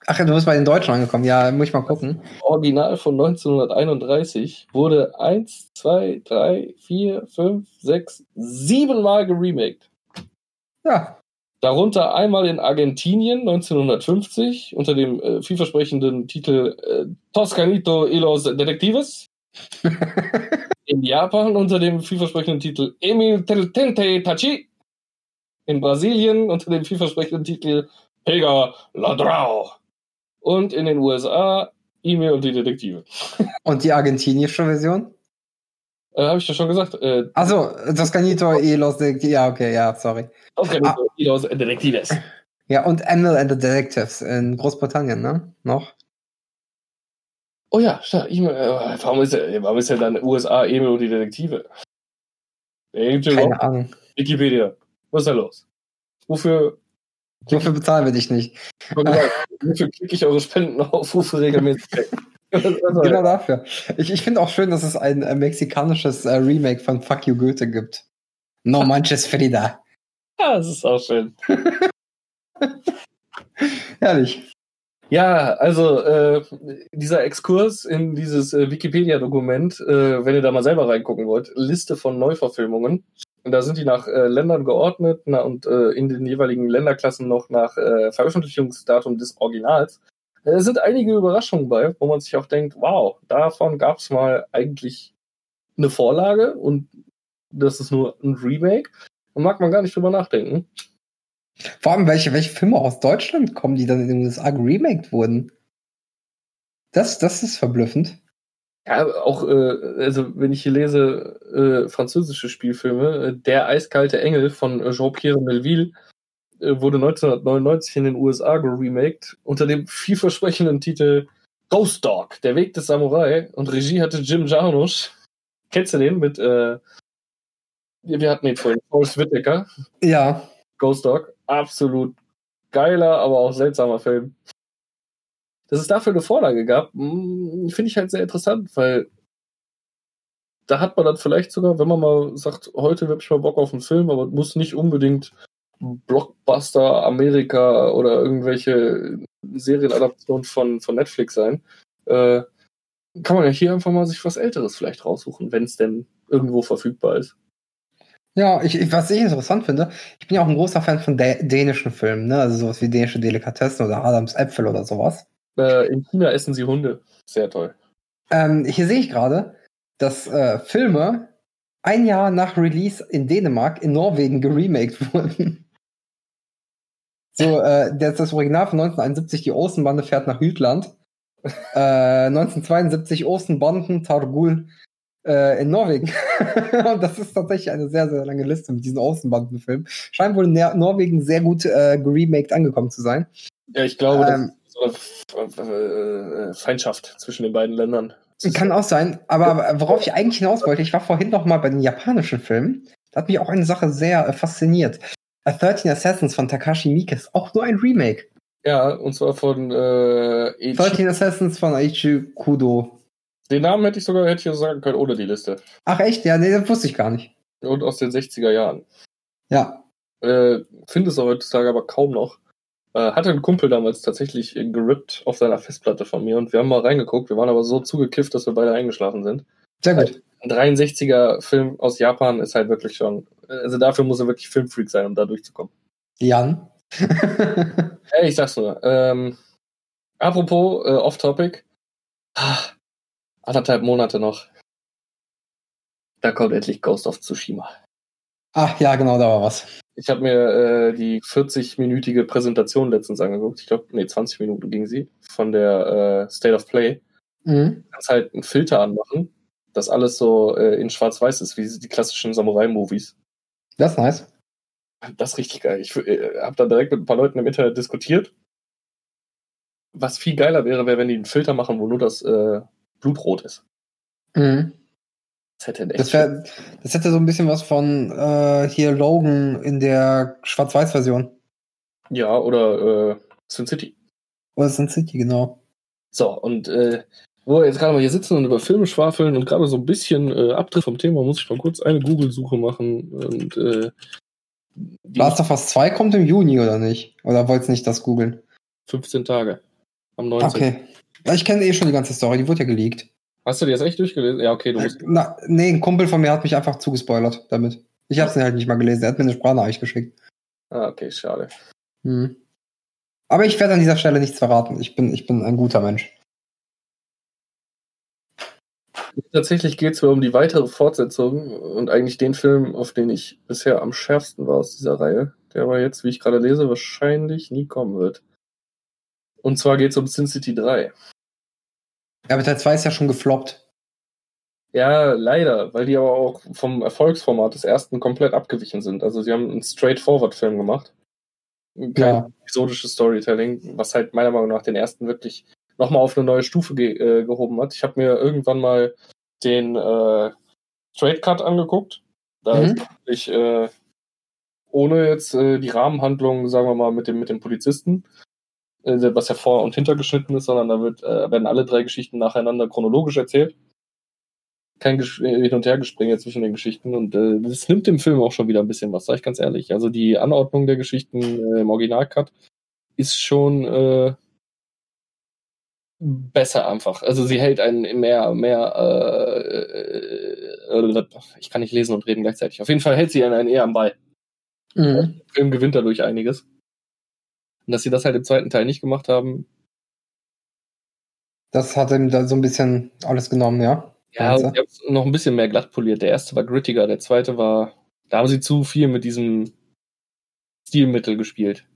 Ach ja, du bist bei den Deutschen angekommen. Ja, muss ich mal gucken. Original von 1931 wurde 1, 2, 3, 4, 5, 6, 7 Mal geremaked. Ja. Darunter einmal in Argentinien 1950 unter dem äh, vielversprechenden Titel äh, Toscanito y los Detectives. in Japan unter dem vielversprechenden Titel Emil Tente Tachi. In Brasilien unter dem vielversprechenden Titel Pega Ladrao. Und in den USA Emil und die Detektive. Und die argentinische Version? Äh, Habe ich ja schon gesagt. Äh, Achso, Toscanito y los de... Ja, okay, ja, sorry. Toscanito y los Detectives. Ja, und Emil and the Detectives in Großbritannien, ne? Noch? Oh ja, stark. Ich, äh, warum, ist er, warum ist er dann USA Emil und die Detektive? Keine Ahnung. Wikipedia. Was ist da los? Wofür Wofür bezahlen wir dich nicht? Wofür klicke ich eure Spendenaufrufe regelmäßig genau dafür. Ich, ich finde auch schön, dass es ein äh, mexikanisches äh, Remake von Fuck You Goethe gibt. No manches Frida. Ja, das ist auch schön. Herrlich. Ja, also äh, dieser Exkurs in dieses äh, Wikipedia-Dokument, äh, wenn ihr da mal selber reingucken wollt, Liste von Neuverfilmungen. Und da sind die nach äh, Ländern geordnet na, und äh, in den jeweiligen Länderklassen noch nach äh, Veröffentlichungsdatum des Originals. Da sind einige Überraschungen bei, wo man sich auch denkt, wow, davon gab es mal eigentlich eine Vorlage und das ist nur ein Remake. Da mag man gar nicht drüber nachdenken. Vor allem, welche, welche Filme aus Deutschland kommen, die dann in den USA geremaked wurden? Das, das ist verblüffend. Ja, auch, äh, also wenn ich hier lese, äh, französische Spielfilme, äh, Der eiskalte Engel von Jean-Pierre Melville wurde 1999 in den USA geremaked unter dem vielversprechenden Titel Ghost Dog, der Weg des Samurai und Regie hatte Jim Jarmusch. Kennst du den mit, äh, wir hatten ihn vorhin, Forrest Whitaker. Ja. Ghost Dog, absolut geiler, aber auch seltsamer Film dass es dafür eine Vorlage gab, hm, finde ich halt sehr interessant, weil da hat man dann vielleicht sogar, wenn man mal sagt, heute habe ich mal Bock auf einen Film, aber muss nicht unbedingt Blockbuster Amerika oder irgendwelche Serienadaptionen von, von Netflix sein, äh, kann man ja hier einfach mal sich was Älteres vielleicht raussuchen, wenn es denn irgendwo verfügbar ist. Ja, ich, was ich interessant finde, ich bin ja auch ein großer Fan von dänischen Filmen, ne? also sowas wie dänische Delikatessen oder Adams Äpfel oder sowas. Äh, in China essen sie Hunde. Sehr toll. Ähm, hier sehe ich gerade, dass äh, Filme ein Jahr nach Release in Dänemark in Norwegen geremaked wurden. So, äh, das, das Original von 1971, die Ostenbande fährt nach Jütland. äh, 1972 Ostenbanden Targul äh, in Norwegen. Und das ist tatsächlich eine sehr, sehr lange Liste mit diesen Außenbandenfilmen. Scheint wohl in Norwegen sehr gut äh, geremaked angekommen zu sein. Ja, ich glaube, ähm, äh, Feindschaft zwischen den beiden Ländern. Kann auch sein, aber worauf ich eigentlich hinaus wollte, ich war vorhin noch mal bei den japanischen Filmen. Da hat mich auch eine Sache sehr äh, fasziniert. A 13 Assassins von Takashi Miike ist auch nur ein Remake. Ja, und zwar von äh, 13 Assassins von Aichi Kudo. Den Namen hätte ich sogar hätte ich sagen können ohne die Liste. Ach echt? Ja, nee, das wusste ich gar nicht. Und aus den 60er Jahren. Ja. Äh, Finde es heutzutage aber kaum noch. Äh, hatte ein Kumpel damals tatsächlich gerippt auf seiner Festplatte von mir und wir haben mal reingeguckt. Wir waren aber so zugekifft, dass wir beide eingeschlafen sind. Sehr gut. Ein 63er Film aus Japan ist halt wirklich schon, also dafür muss er wirklich Filmfreak sein, um da durchzukommen. Jan? hey, ich sag's nur. Ähm, apropos äh, Off-Topic. Ah, anderthalb Monate noch. Da kommt endlich Ghost of Tsushima. Ach ja, genau, da war was. Ich habe mir äh, die 40-minütige Präsentation letztens angeguckt. Ich glaube, nee, 20 Minuten ging sie von der äh, State of Play. Mhm. Du kannst halt einen Filter anmachen, dass alles so äh, in Schwarz-Weiß ist, wie die klassischen Samurai-Movies. Das ist nice. Das ist richtig geil. Ich äh, habe da direkt mit ein paar Leuten im Internet diskutiert. Was viel geiler wäre, wäre, wenn die einen Filter machen, wo nur das äh, Blutrot ist. Mhm. Das hätte, das, wär, das hätte so ein bisschen was von äh, hier Logan in der Schwarz-Weiß-Version. Ja, oder äh, Sin City. Oder Sin City, genau. So, und äh, wo wir jetzt gerade mal hier sitzen und über Filme schwafeln und gerade so ein bisschen äh, Abdrift vom Thema, muss ich mal kurz eine Google-Suche machen. Und, äh, Last of Us 2 kommt im Juni, oder nicht? Oder wollt's nicht das googeln? 15 Tage. Am 19. Okay. Ich kenne eh schon die ganze Story, die wurde ja geleakt. Hast du die jetzt echt durchgelesen? Ja, okay, du musst. Na, nee, ein Kumpel von mir hat mich einfach zugespoilert damit. Ich hab's ihn halt nicht mal gelesen. Er hat mir eine Sprachnachricht geschickt. Ah, okay, schade. Hm. Aber ich werde an dieser Stelle nichts verraten. Ich bin, ich bin ein guter Mensch. Tatsächlich geht es mir um die weitere Fortsetzung und eigentlich den Film, auf den ich bisher am schärfsten war aus dieser Reihe, der aber jetzt, wie ich gerade lese, wahrscheinlich nie kommen wird. Und zwar geht es um Sin City 3. Ja, aber Teil 2 ist ja schon gefloppt. Ja, leider, weil die aber auch vom Erfolgsformat des ersten komplett abgewichen sind. Also sie haben einen Straightforward-Film gemacht. Kein Ja. episodisches Storytelling, was halt meiner Meinung nach den ersten wirklich nochmal auf eine neue Stufe ge äh, gehoben hat. Ich habe mir irgendwann mal den äh, Straight Cut angeguckt. Da Mhm. ist wirklich äh, ohne jetzt äh, die Rahmenhandlung, sagen wir mal, mit dem, mit dem Polizisten, äh, was ja vor und hinter geschnitten ist, sondern da wird, äh, werden alle drei Geschichten nacheinander chronologisch erzählt. Kein Gesch äh, Hin- und Hergespringe zwischen den Geschichten und äh, das nimmt dem Film auch schon wieder ein bisschen was, sag ich ganz ehrlich. Also die Anordnung der Geschichten äh, im Originalcut ist schon äh, besser einfach. Also sie hält einen mehr, mehr, äh, äh, ich kann nicht lesen und reden gleichzeitig. Auf jeden Fall hält sie einen eher am Ball. Mhm. Der Film gewinnt dadurch einiges. Und dass sie das halt im zweiten Teil nicht gemacht haben, Das hat ihm da so ein bisschen alles genommen, ja. ja, sie haben es noch ein bisschen mehr glatt poliert. Der erste war grittiger, der zweite war, da haben sie zu viel mit diesem Stilmittel gespielt.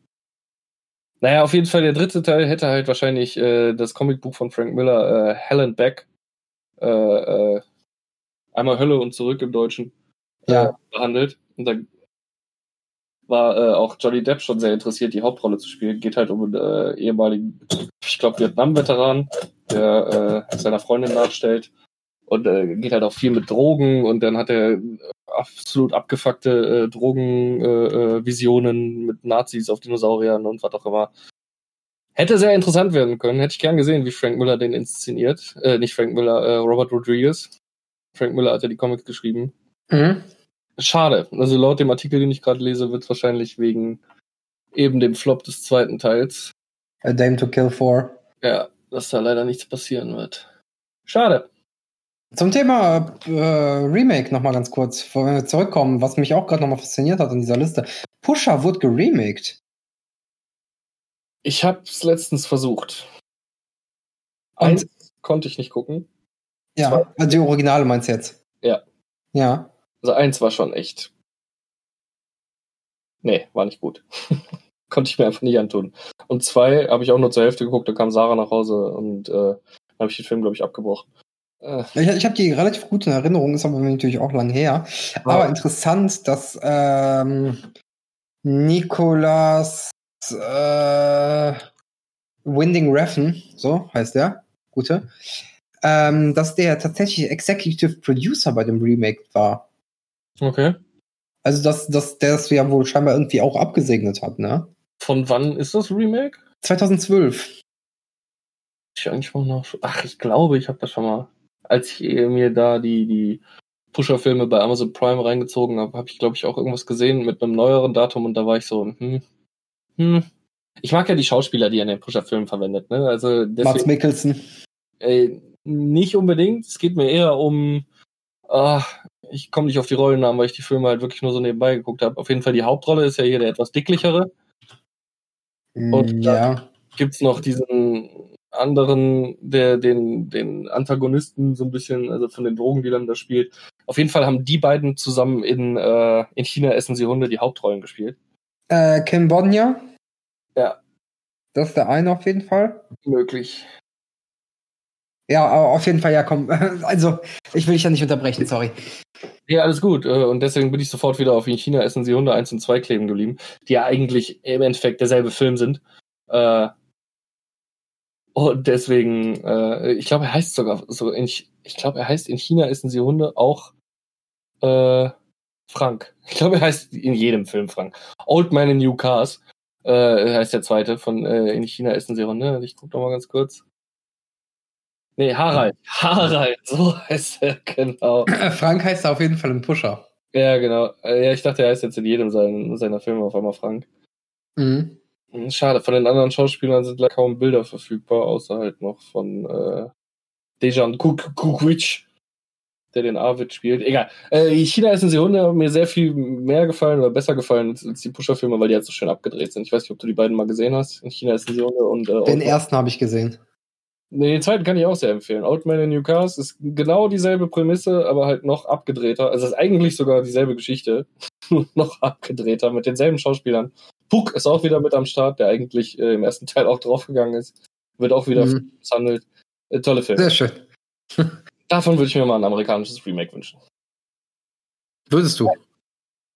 Naja, auf jeden Fall, der dritte Teil hätte halt wahrscheinlich äh, das Comicbuch von Frank Miller, äh, Hell and Back, äh, äh, einmal Hölle und zurück im Deutschen, Ja. äh, behandelt. Und da war äh, auch Johnny Depp schon sehr interessiert, die Hauptrolle zu spielen. Geht halt um einen äh, ehemaligen, ich glaube, Vietnam-Veteran, der äh, seiner Freundin nachstellt. Und äh, geht halt auch viel mit Drogen und dann hat er absolut abgefuckte äh, Drogenvisionen äh, äh, mit Nazis auf Dinosauriern und was auch immer. Hätte sehr interessant werden können. Hätte ich gern gesehen, wie Frank Miller den inszeniert. Äh, nicht Frank Miller, äh, Robert Rodriguez. Frank Miller hat ja die Comics geschrieben. Mhm. Schade. Also laut dem Artikel, den ich gerade lese, wird es wahrscheinlich wegen eben dem Flop des zweiten Teils, A Dame to Kill For. ja, dass da leider nichts passieren wird. Schade. Zum Thema äh, Remake nochmal ganz kurz bevor wir zurückkommen, was mich auch gerade nochmal fasziniert hat an dieser Liste. Pusher wurde geremaked. Ich habe es letztens versucht. Und- Eins konnte ich nicht gucken. Ja, also die Originale meinst du jetzt? Ja. Ja. Also eins war schon echt. Nee, war nicht gut. Konnte ich mir einfach nicht antun. Und zwei habe ich auch nur zur Hälfte geguckt, da kam Sarah nach Hause und äh, dann habe ich den Film, glaube ich, abgebrochen. Äh, Ich, ich habe die relativ gut in Erinnerung, ist aber natürlich auch lang her. Aber Ja. interessant, dass ähm, Nicolas äh, Winding Refn, so heißt der, gute, ähm, dass der tatsächlich Executive Producer bei dem Remake war. okay. Also dass, dass der das ja wohl scheinbar irgendwie auch abgesegnet hat, ne? Von wann ist das Remake? 2012. Ich eigentlich mal nach. Ach, ich glaube, ich habe das schon mal. Als ich äh, mir da die, die Pusher-Filme bei Amazon Prime reingezogen habe, habe ich, glaube ich, auch irgendwas gesehen mit einem neueren Datum und da war ich so, hm, hm. Ich mag ja die Schauspieler, die er in den Pusher-Filmen verwendet, ne? Also Mats deswegen, Mikkelsen. äh, nicht unbedingt. Es geht mir eher um, ah, ich komme nicht auf die Rollennamen, weil ich die Filme halt wirklich nur so nebenbei geguckt habe. Auf jeden Fall die Hauptrolle ist ja hier der etwas dicklichere. Und Mm, ja. gibt's noch diesen anderen, der den, den Antagonisten so ein bisschen, also von den Drogendealern da spielt. Auf jeden Fall haben die beiden zusammen in, äh, in China essen sie Hunde die Hauptrollen gespielt. Äh, Kim Bodnia. Ja. Das ist der eine auf jeden Fall. Möglich. Ja, aber auf jeden Fall, ja, komm. Also, ich will dich ja nicht unterbrechen, sorry. Ja, alles gut. äh, Und deswegen bin ich sofort wieder auf in China essen sie Hunde 1 und 2 kleben geblieben, die ja eigentlich im Endeffekt derselbe Film sind. Äh, und deswegen, äh, ich glaube, er heißt sogar so in, Ch- ich glaube, er heißt in China essen sie Hunde auch äh, Frank. Ich glaube, er heißt in jedem Film Frank. Old Man in New Cars äh, heißt der zweite von äh, in China essen sie Hunde. Ich gucke noch mal ganz kurz. Nee, Harald. Harald, so heißt er, genau. Äh, Frank heißt da auf jeden Fall ein Pusher. Ja, genau. Äh, Ja, ich dachte, er heißt jetzt in jedem sein, seiner Filme auf einmal Frank. Mhm. Hm, Schade, von den anderen Schauspielern sind leider kaum Bilder verfügbar, außer halt noch von äh, Dejan Kuk Kukwitsch, der den Arvid spielt. Egal. Äh, China essen sie Hunde haben mir sehr viel mehr gefallen oder besser gefallen als, als die Pusher-Filme, weil die halt so schön abgedreht sind. Ich weiß nicht, ob du die beiden mal gesehen hast. In China essen sie Hunde und äh, Den ersten habe ich gesehen. Nee, den zweiten kann ich auch sehr empfehlen. Old Man in New Cars ist genau dieselbe Prämisse, aber halt noch abgedrehter. Also es ist eigentlich sogar dieselbe Geschichte, noch abgedrehter mit denselben Schauspielern. Puck ist auch wieder mit am Start, der eigentlich äh, im ersten Teil auch draufgegangen ist. Wird auch wieder Mhm. misshandelt. Äh, tolle Filme. Sehr schön. Davon würde ich mir mal ein amerikanisches Remake wünschen. Würdest du?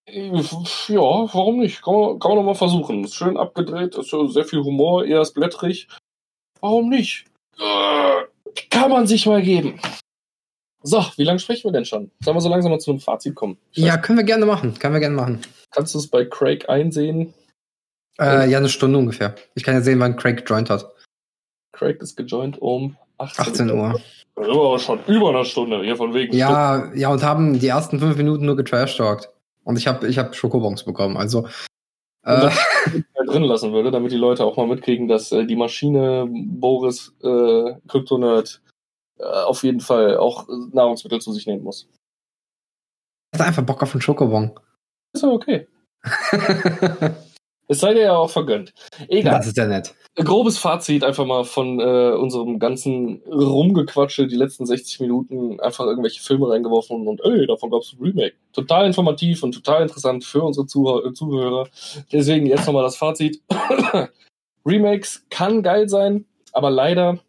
Ja, warum nicht? Kann man, kann man doch mal versuchen. Ist schön abgedreht, ist so sehr viel Humor, eher ist blättrig. Warum nicht? Äh, Kann man sich mal geben. So, wie lange sprechen wir denn schon? Sollen wir so langsam mal zu einem Fazit kommen? Ich Ja, weiß, können wir gerne machen. Können wir gerne machen. kannst du es bei Craig einsehen? Äh, ja, eine Stunde ungefähr. Ich kann ja sehen, wann Craig joint hat. Craig ist gejoint um 18, 18 Uhr. Das ist aber schon über eine Stunde, hier von wegen. Ja, ja, und haben die ersten fünf Minuten nur getrashtalkt. Und ich habe ich hab Schokobons bekommen. Also, äh, drin lassen würde, damit die Leute auch mal mitkriegen, dass äh, die Maschine Boris äh, Kryptonerd äh, auf jeden Fall auch äh, Nahrungsmittel zu sich nehmen muss. ich hatte einfach Bock auf einen Schokobon. Ist ja okay. Es sei dir ja auch vergönnt. Egal. das ist ja nett. grobes Fazit einfach mal von äh, unserem ganzen Rumgequatsche die letzten 60 Minuten einfach irgendwelche Filme reingeworfen und ey, davon gab es ein Remake. Total informativ und total interessant für unsere Zuhör äh, Zuhörer. Deswegen jetzt nochmal das Fazit. Remakes kann geil sein, aber leider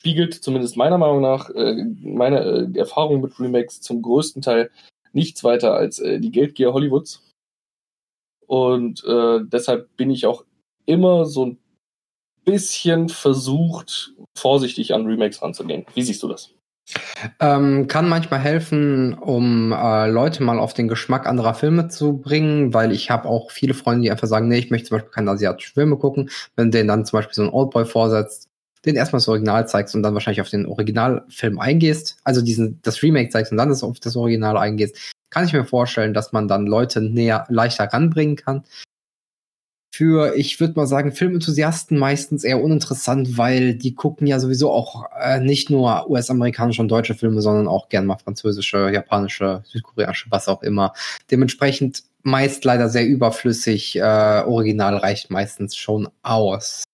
spiegelt zumindest meiner Meinung nach äh, meine äh, Erfahrung mit Remakes zum größten Teil nichts weiter als äh, die Geldgier Hollywoods. Und äh, deshalb bin ich auch immer so ein bisschen versucht, vorsichtig an Remakes ranzugehen. Wie siehst du das? Ähm, kann manchmal helfen, um äh, Leute mal auf den Geschmack anderer Filme zu bringen, weil ich habe auch viele Freunde, die einfach sagen, nee, ich möchte zum Beispiel keine asiatischen Filme gucken. Wenn denen dann zum Beispiel so ein Oldboy vorsetzt, den erstmal das Original zeigst und dann wahrscheinlich auf den Originalfilm eingehst, also diesen das Remake zeigst und dann das auf das Original eingehst, kann ich mir vorstellen, dass man dann Leute näher leichter ranbringen kann. Für, ich würde mal sagen, Filmenthusiasten meistens eher uninteressant, weil die gucken ja sowieso auch äh, nicht nur US-amerikanische und deutsche Filme, sondern auch gern mal französische, japanische, südkoreanische, was auch immer. Dementsprechend meist leider sehr überflüssig. Äh, Original reicht meistens schon aus.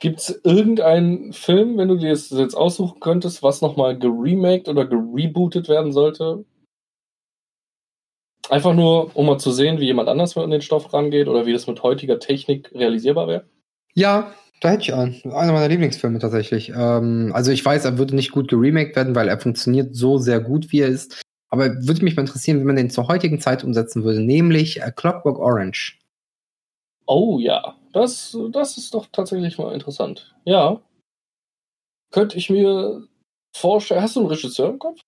Gibt es irgendeinen Film, wenn du dir das jetzt aussuchen könntest, was nochmal geremaked oder gerebootet werden sollte? Einfach nur, um mal zu sehen, wie jemand anders an den Stoff rangeht oder wie das mit heutiger Technik realisierbar wäre? Ja, da hätte ich einen. Einer meiner Lieblingsfilme tatsächlich. Ähm, also ich weiß, er würde nicht gut geremaked werden, weil er funktioniert so sehr gut, wie er ist. Aber würde mich mal interessieren, wie man den zur heutigen Zeit umsetzen würde, nämlich äh, Clockwork Orange. Oh ja, das, das ist doch tatsächlich mal interessant. Ja. Könnte ich mir vorstellen. Hast du einen Regisseur im Kopf?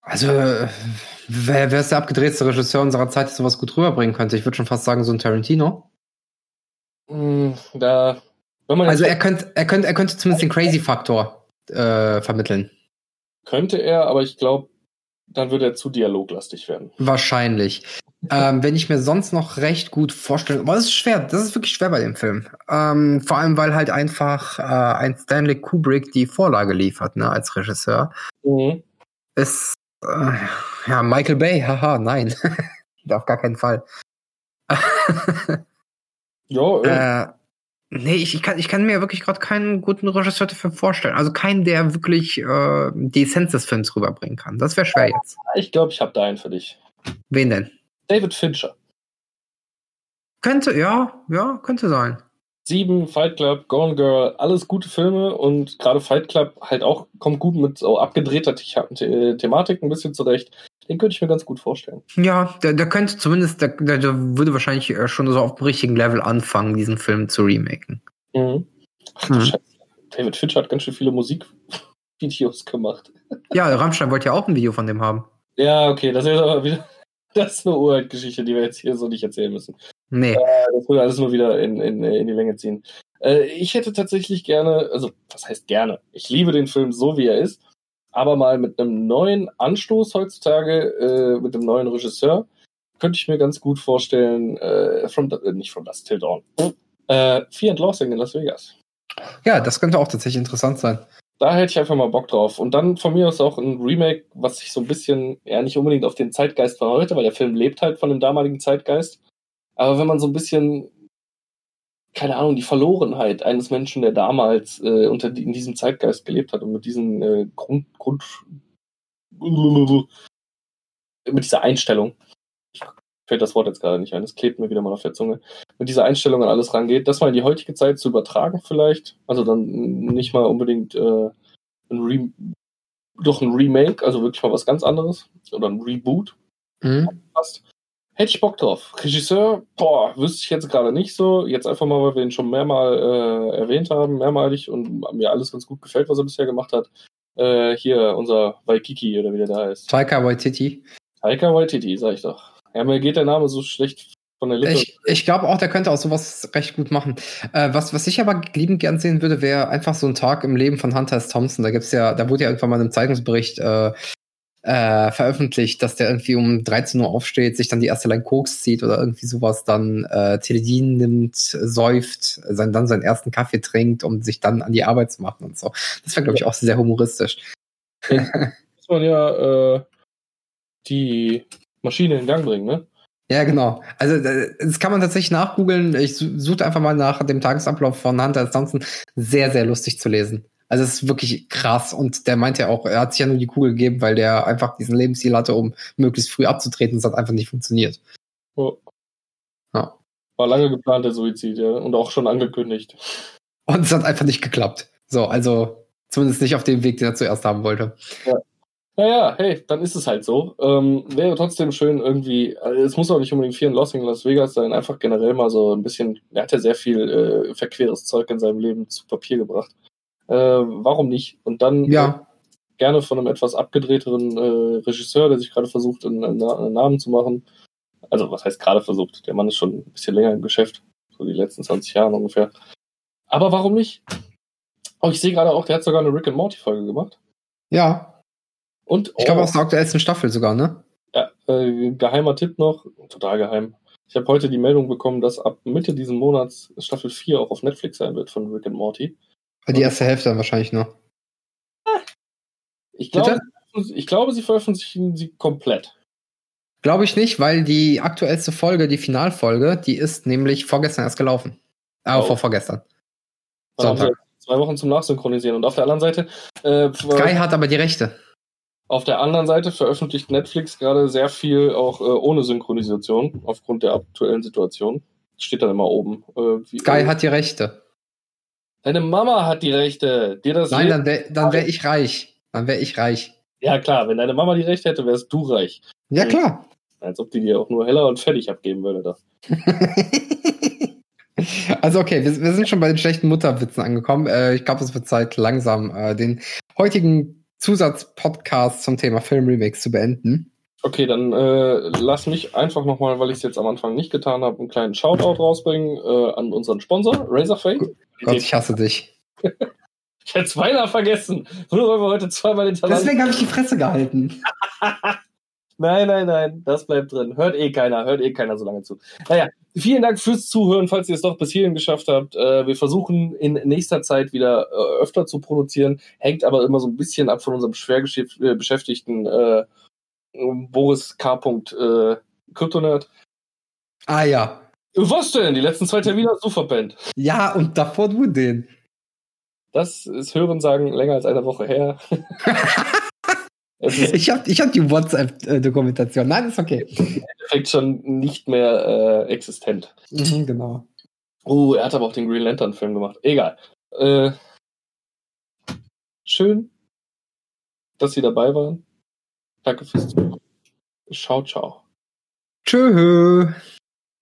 Also, wer, wer ist der abgedrehteste Regisseur unserer Zeit, der sowas gut rüberbringen könnte? Ich würde schon fast sagen, so ein Tarantino. Hm, da, wenn man Also er könnte, er könnte, er könnte zumindest den Crazy-Faktor äh, vermitteln. könnte er, aber ich glaube, dann würde er zu dialoglastig werden. Wahrscheinlich. ähm, wenn ich mir sonst noch recht gut vorstellen, aber das ist schwer, das ist wirklich schwer bei dem Film. Ähm, vor allem, weil halt einfach äh, ein Stanley Kubrick die Vorlage liefert, ne, als Regisseur. Mhm. Ist, äh, ja, Michael Bay, haha, nein. Auf gar keinen Fall. Ja, äh, äh, nee, ich, ich, kann, ich kann mir wirklich gerade keinen guten Regisseur dafür vorstellen. Also keinen, der wirklich äh, die Essenz des Films rüberbringen kann. Das wäre schwer jetzt. ich glaube, ich habe da einen für dich. Wen denn? David Fincher. Könnte, ja, ja, könnte sein. Sieben, Fight Club, Gone Girl, alles gute Filme und gerade Fight Club halt auch kommt gut mit so abgedrehter The The Thematik ein bisschen zurecht. Den könnte ich mir ganz gut vorstellen. Ja, der, der könnte zumindest, der, der, der würde wahrscheinlich äh, schon so auf dem richtigen Level anfangen, diesen Film zu remaken. Mhm. Ach du Mhm. Scheiße. David Fincher hat ganz schön viele Musikvideos gemacht. Ja, Rammstein wollte ja auch ein Video von dem haben. Ja, okay, das ist aber wieder. Das ist eine Urgeschichte, die wir jetzt hier so nicht erzählen müssen. Nee. Das würde alles nur wieder in, in, in die Länge ziehen. Äh, ich hätte tatsächlich gerne, also was heißt gerne? Ich liebe den Film so, wie er ist, aber mal mit einem neuen Anstoß heutzutage, äh, mit einem neuen Regisseur, könnte ich mir ganz gut vorstellen, äh, from, äh, nicht From Dust Till Dawn, äh, Fear and Loathing in Las Vegas. Ja, das könnte auch tatsächlich interessant sein. Da hätte ich einfach mal Bock drauf. Und dann von mir aus auch ein Remake, was sich so ein bisschen, ja, nicht unbedingt auf den Zeitgeist von heute, weil der Film lebt halt von dem damaligen Zeitgeist. Aber wenn man so ein bisschen, keine Ahnung, die Verlorenheit eines Menschen, der damals äh, unter in diesem Zeitgeist gelebt hat und mit diesen äh, Grund, Grund, mit dieser Einstellung, ich fällt das Wort jetzt gerade nicht ein, das klebt mir wieder mal auf der Zunge, mit dieser Einstellung an alles rangeht, das mal in die heutige Zeit zu übertragen vielleicht, also dann nicht mal unbedingt äh, ein Re doch ein Remake, also wirklich mal was ganz anderes oder ein Reboot, Mhm. Hätte ich Bock drauf. Regisseur, boah, wüsste ich jetzt gerade nicht so. Jetzt einfach mal, weil wir ihn schon mehrmal äh, erwähnt haben, mehrmalig und mir alles ganz gut gefällt, was er bisher gemacht hat. Äh, hier, unser Waikiki oder wie der da heißt. Taika Waititi. Taika Waititi, sag ich doch. Ja, mir geht der Name so schlecht von der Lippe. Ich, ich glaube auch, der könnte auch sowas recht gut machen. Äh, was, was ich aber liebend gern sehen würde, wäre einfach so ein Tag im Leben von Hunter S. Thompson. Da gibt's ja, da wurde ja irgendwann mal in einem Zeitungsbericht äh, äh, veröffentlicht, dass der irgendwie um 13 Uhr aufsteht, sich dann die erste Line Koks zieht oder irgendwie sowas, dann äh, Teledin nimmt, säuft, sein, dann seinen ersten Kaffee trinkt, um sich dann an die Arbeit zu machen und so. Das wäre, glaube ich, auch sehr humoristisch. muss man ja äh, die Maschine in Gang bringen, ne? Ja, genau. Also das kann man tatsächlich nachgoogeln. Ich suche einfach mal nach dem Tagesablauf von Hunter S. Thompson. Sehr, sehr lustig zu lesen. Also es ist wirklich krass. Und der meint ja auch, er hat sich ja nur die Kugel gegeben, weil der einfach diesen Lebensziel hatte, um möglichst früh abzutreten. Es hat einfach nicht funktioniert. Oh. Ja. War lange geplant, der Suizid, ja. Und auch schon angekündigt. Und es hat einfach nicht geklappt. So, also zumindest nicht auf dem Weg, den er zuerst haben wollte. Ja. Naja, hey, dann ist es halt so. Ähm, wäre trotzdem schön irgendwie, also es muss auch nicht unbedingt Lossing in Las Vegas sein, einfach generell mal so ein bisschen, er hat ja sehr viel äh, verqueres Zeug in seinem Leben zu Papier gebracht. Äh, warum nicht? Und dann ja. äh, gerne von einem etwas abgedrehteren äh, Regisseur, der sich gerade versucht, einen, einen, Namen zu machen. Also, was heißt gerade versucht? Der Mann ist schon ein bisschen länger im Geschäft, so die letzten 20 Jahre ungefähr. Aber warum nicht? Oh, ich sehe gerade auch, der hat sogar eine Rick and Morty Folge gemacht. Ja, und, ich glaube, aus der aktuellsten Staffel sogar, ne? Ja, äh, geheimer Tipp noch, total geheim. Ich habe heute die Meldung bekommen, dass ab Mitte diesen Monats Staffel 4 auch auf Netflix sein wird von Rick and Morty. Die erste Hälfte dann wahrscheinlich noch. Ich glaube, ich glaube, sie veröffentlichen sie komplett. Glaube ich nicht, weil die aktuellste Folge, die Finalfolge, die ist nämlich vorgestern erst gelaufen. Ah, oh. vor vorgestern. Sonntag. Zwei Wochen zum Nachsynchronisieren. Und auf der anderen Seite. Äh, Sky hat aber die Rechte. Auf der anderen Seite veröffentlicht Netflix gerade sehr viel auch äh, ohne Synchronisation, aufgrund der aktuellen Situation. Steht dann immer oben. Äh, Sky hat die Rechte. Deine Mama hat die Rechte. Dir das Nein, dann wäre dann wär ich reich. Dann wäre ich reich. Ja, klar. Wenn deine Mama die Rechte hätte, wärst du reich. Ja, klar. Als ob die dir auch nur heller und fertig abgeben würde. Da. also, okay, wir, wir, sind schon bei den schlechten Mutterwitzen angekommen. Äh, ich glaube, es wird Zeit, langsam äh, den heutigen Zusatzpodcast zum Thema Filmremakes zu beenden. Okay, dann äh, lass mich einfach nochmal, weil ich es jetzt am Anfang nicht getan habe, einen kleinen Shoutout rausbringen äh, an unseren Sponsor, Razorfade. Gott, ich hasse dich. ich hätte zweimal vergessen. Nur weil wir heute zweimal den Talent Deswegen habe ich die Fresse gehalten. Nein, nein, nein, das bleibt drin. Hört eh keiner, hört eh keiner so lange zu. Naja, vielen Dank fürs Zuhören, falls ihr es doch bis hierhin geschafft habt. Äh, wir versuchen in nächster Zeit wieder äh, öfter zu produzieren, hängt aber immer so ein bisschen ab von unserem schwer äh, beschäftigten äh, Boris K. Äh, Kryptonerd. Ah ja. Was denn? Die letzten zwei Termine hast du verpennt. Ja, und davor du den. Das ist Hörensagen länger als eine Woche her. ich habe ich hab die WhatsApp-Dokumentation. Nein, ist okay. Im Endeffekt schon nicht mehr äh, existent. Mhm, genau. Oh, er hat aber auch den Green Lantern-Film gemacht. Egal. Äh, schön, dass Sie dabei waren. Danke fürs Zuhören. Ciao, ciao. Tschö.